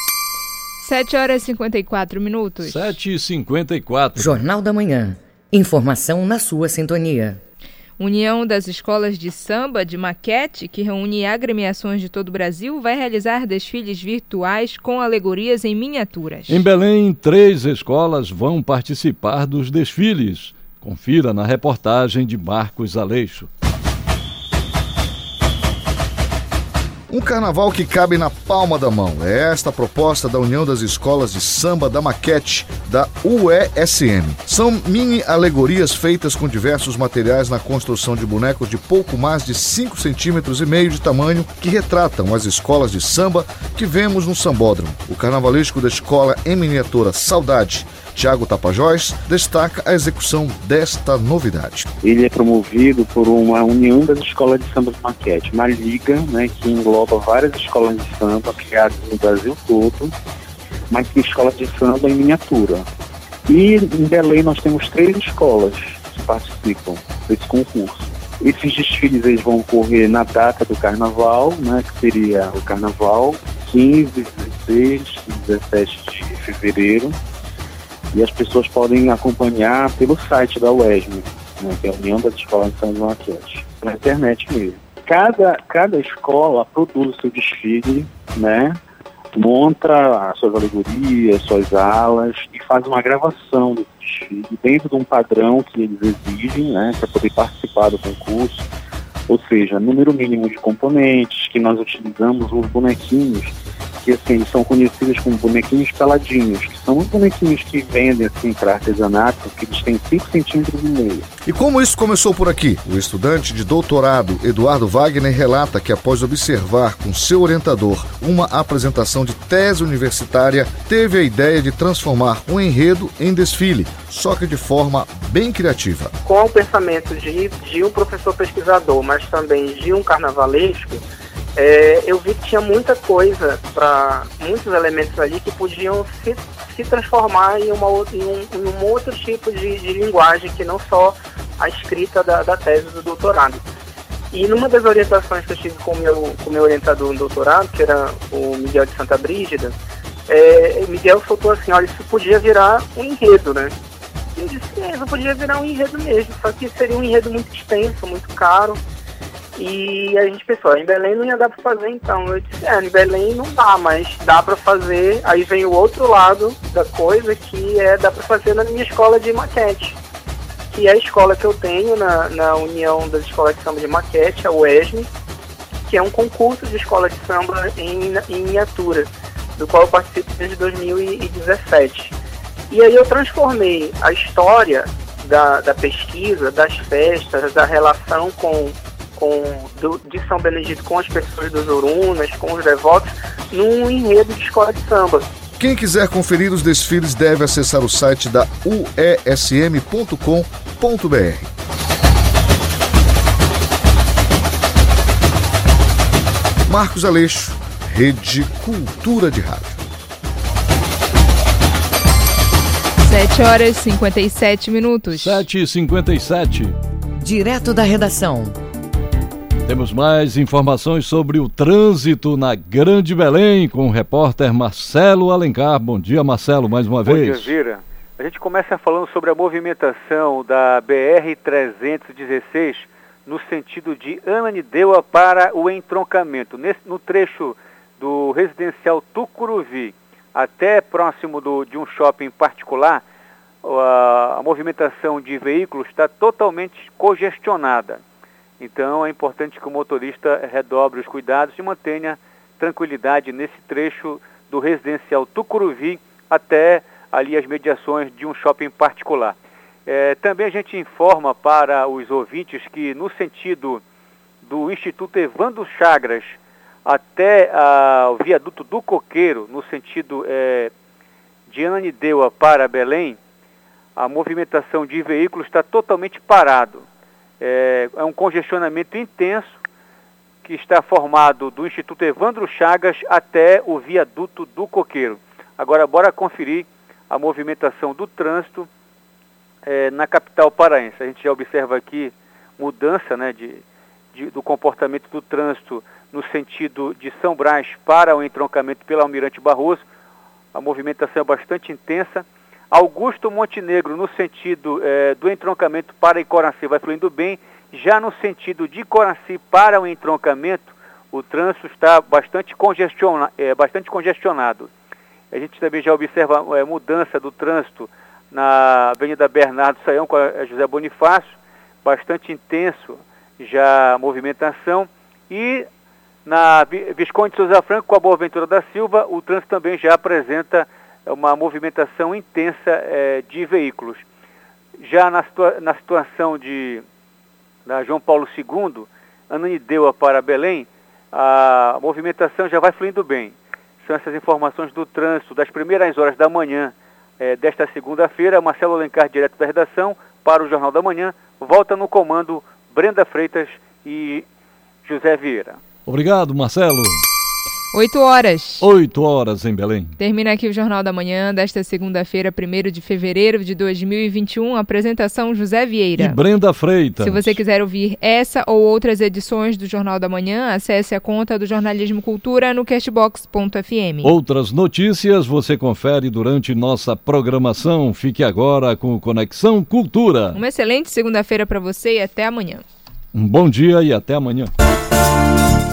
7 horas e 54 minutos. 7 e 54. Jornal da Manhã. Informação na sua sintonia. União das Escolas de Samba de Maquete, que reúne agremiações de todo o Brasil, vai realizar desfiles virtuais com alegorias em miniaturas. Em Belém, três escolas vão participar dos desfiles. Confira na reportagem de Marcos Aleixo. Um carnaval que cabe na palma da mão. É esta a proposta da União das Escolas de Samba da Maquete, da UESM. São mini alegorias feitas com diversos materiais na construção de bonecos de pouco mais de 5 centímetros e meio de tamanho que retratam as escolas de samba que vemos no sambódromo. O carnavalesco da escola em miniatura Saudade Tiago Tapajós destaca a execução desta novidade. Ele é promovido por uma união das escolas de samba de maquete, uma liga né, que engloba várias escolas de samba criadas no Brasil todo, mas que escolas de samba em miniatura. E em Belém nós temos três escolas que participam desse concurso. Esses desfiles eles vão ocorrer na data do carnaval, né, que seria o carnaval 15, 16 e 17 de fevereiro, e as pessoas podem acompanhar pelo site da UESM, né, que é a União das Escolas de São João Aquete, na internet mesmo. Cada, cada escola produz o seu desfile, né, monta as suas alegorias, suas alas e faz uma gravação do desfile dentro de um padrão que eles exigem, né, para poder participar do concurso. Ou seja, número mínimo de componentes que nós utilizamos, os bonequinhos que assim, são conhecidos como bonequinhos peladinhos, que são os bonequinhos que vendem assim para artesanato, que eles têm 5 centímetros e meio. E como isso começou por aqui? O estudante de doutorado Eduardo Wagner relata que após observar com seu orientador uma apresentação de tese universitária, teve a ideia de transformar um enredo em desfile, só que de forma bem criativa. Com o pensamento de, de um professor pesquisador, mas também de um carnavalesco, é, eu vi que tinha muita coisa para muitos elementos ali que podiam se, se transformar em, uma, em, um, em um outro tipo de, de, linguagem que não só a escrita da, da, tese do doutorado. E numa das orientações que eu tive com o meu, com meu orientador no doutorado, que era o Miguel de Santa Brígida, é, Miguel soltou assim, olha, isso podia virar um enredo, né? E eu disse, é, isso podia virar um enredo mesmo, só que seria um enredo muito extenso, muito caro, e a gente pensou, em Belém não ia dar para fazer então. Eu disse, é, em Belém não dá, mas dá para fazer. Aí vem o outro lado da coisa que é dá para fazer na minha escola de maquete. Que é a escola que eu tenho na, na União das Escolas de Samba de Maquete, a UESM, que é um concurso de escola de samba em, em miniatura, do qual eu participo desde 2017. E aí eu transformei a história da, da pesquisa, das festas, da relação com com, do, de São Benedito com as pessoas dos Urunas, com os devotos, num enredo de escola de samba. Quem quiser conferir os desfiles deve acessar o site da uesm.com.br. Marcos Aleixo, Rede Cultura de Rádio. 7 horas e 57 minutos. 7 e 57. Direto da redação. Temos mais informações sobre o trânsito na Grande Belém com o repórter Marcelo Alencar. Bom dia, Marcelo, mais uma Bom vez. Bom dia, Vira. A gente começa falando sobre a movimentação da BR-316 no sentido de Ananindeua para o entroncamento. Nesse, no trecho do residencial Tucuruvi até próximo do, de um shopping particular, a, a movimentação de veículos está totalmente congestionada. Então é importante que o motorista redobre os cuidados e mantenha tranquilidade nesse trecho do residencial Tucuruvi até ali as mediações de um shopping particular. É, também a gente informa para os ouvintes que no sentido do Instituto Evandro Chagras até a, o viaduto do Coqueiro, no sentido é, de Ananindeua para Belém, a movimentação de veículos está totalmente parado é, é um congestionamento intenso que está formado do Instituto Evandro Chagas até o viaduto do Coqueiro. Agora, bora conferir a movimentação do trânsito é, na capital paraense. A gente já observa aqui mudança né, de, de, do comportamento do trânsito no sentido de São Brás para o entroncamento pela Almirante Barroso. A movimentação é bastante intensa. Augusto Montenegro, no sentido é, do entroncamento para Icoraci, vai fluindo bem. Já no sentido de Icoraci para o entroncamento, o trânsito está bastante, congestiona, é, bastante congestionado. A gente também já observa é, mudança do trânsito na Avenida Bernardo Saião com a José Bonifácio, bastante intenso já a movimentação. E Na Visconde Souza Franco com a Boaventura da Silva, o trânsito também já apresenta uma movimentação intensa é, de veículos. Já na, situa na situação de da João Paulo II, Ananindeua para Belém, a movimentação já vai fluindo bem. São essas informações do trânsito das primeiras horas da manhã é, desta segunda-feira. Marcelo Alencar, direto da redação, para o Jornal da Manhã. Volta no comando Brenda Freitas e José Vieira. Obrigado, Marcelo. 8 horas. 8 horas em Belém. Termina aqui o Jornal da Manhã desta segunda-feira, 1 de fevereiro de 2021. Apresentação José Vieira. E Brenda Freitas. Se você quiser ouvir essa ou outras edições do Jornal da Manhã, acesse a conta do Jornalismo Cultura no castbox.fm. Outras notícias você confere durante nossa programação. Fique agora com Conexão Cultura. Uma excelente segunda-feira para você e até amanhã. Um bom dia e até amanhã.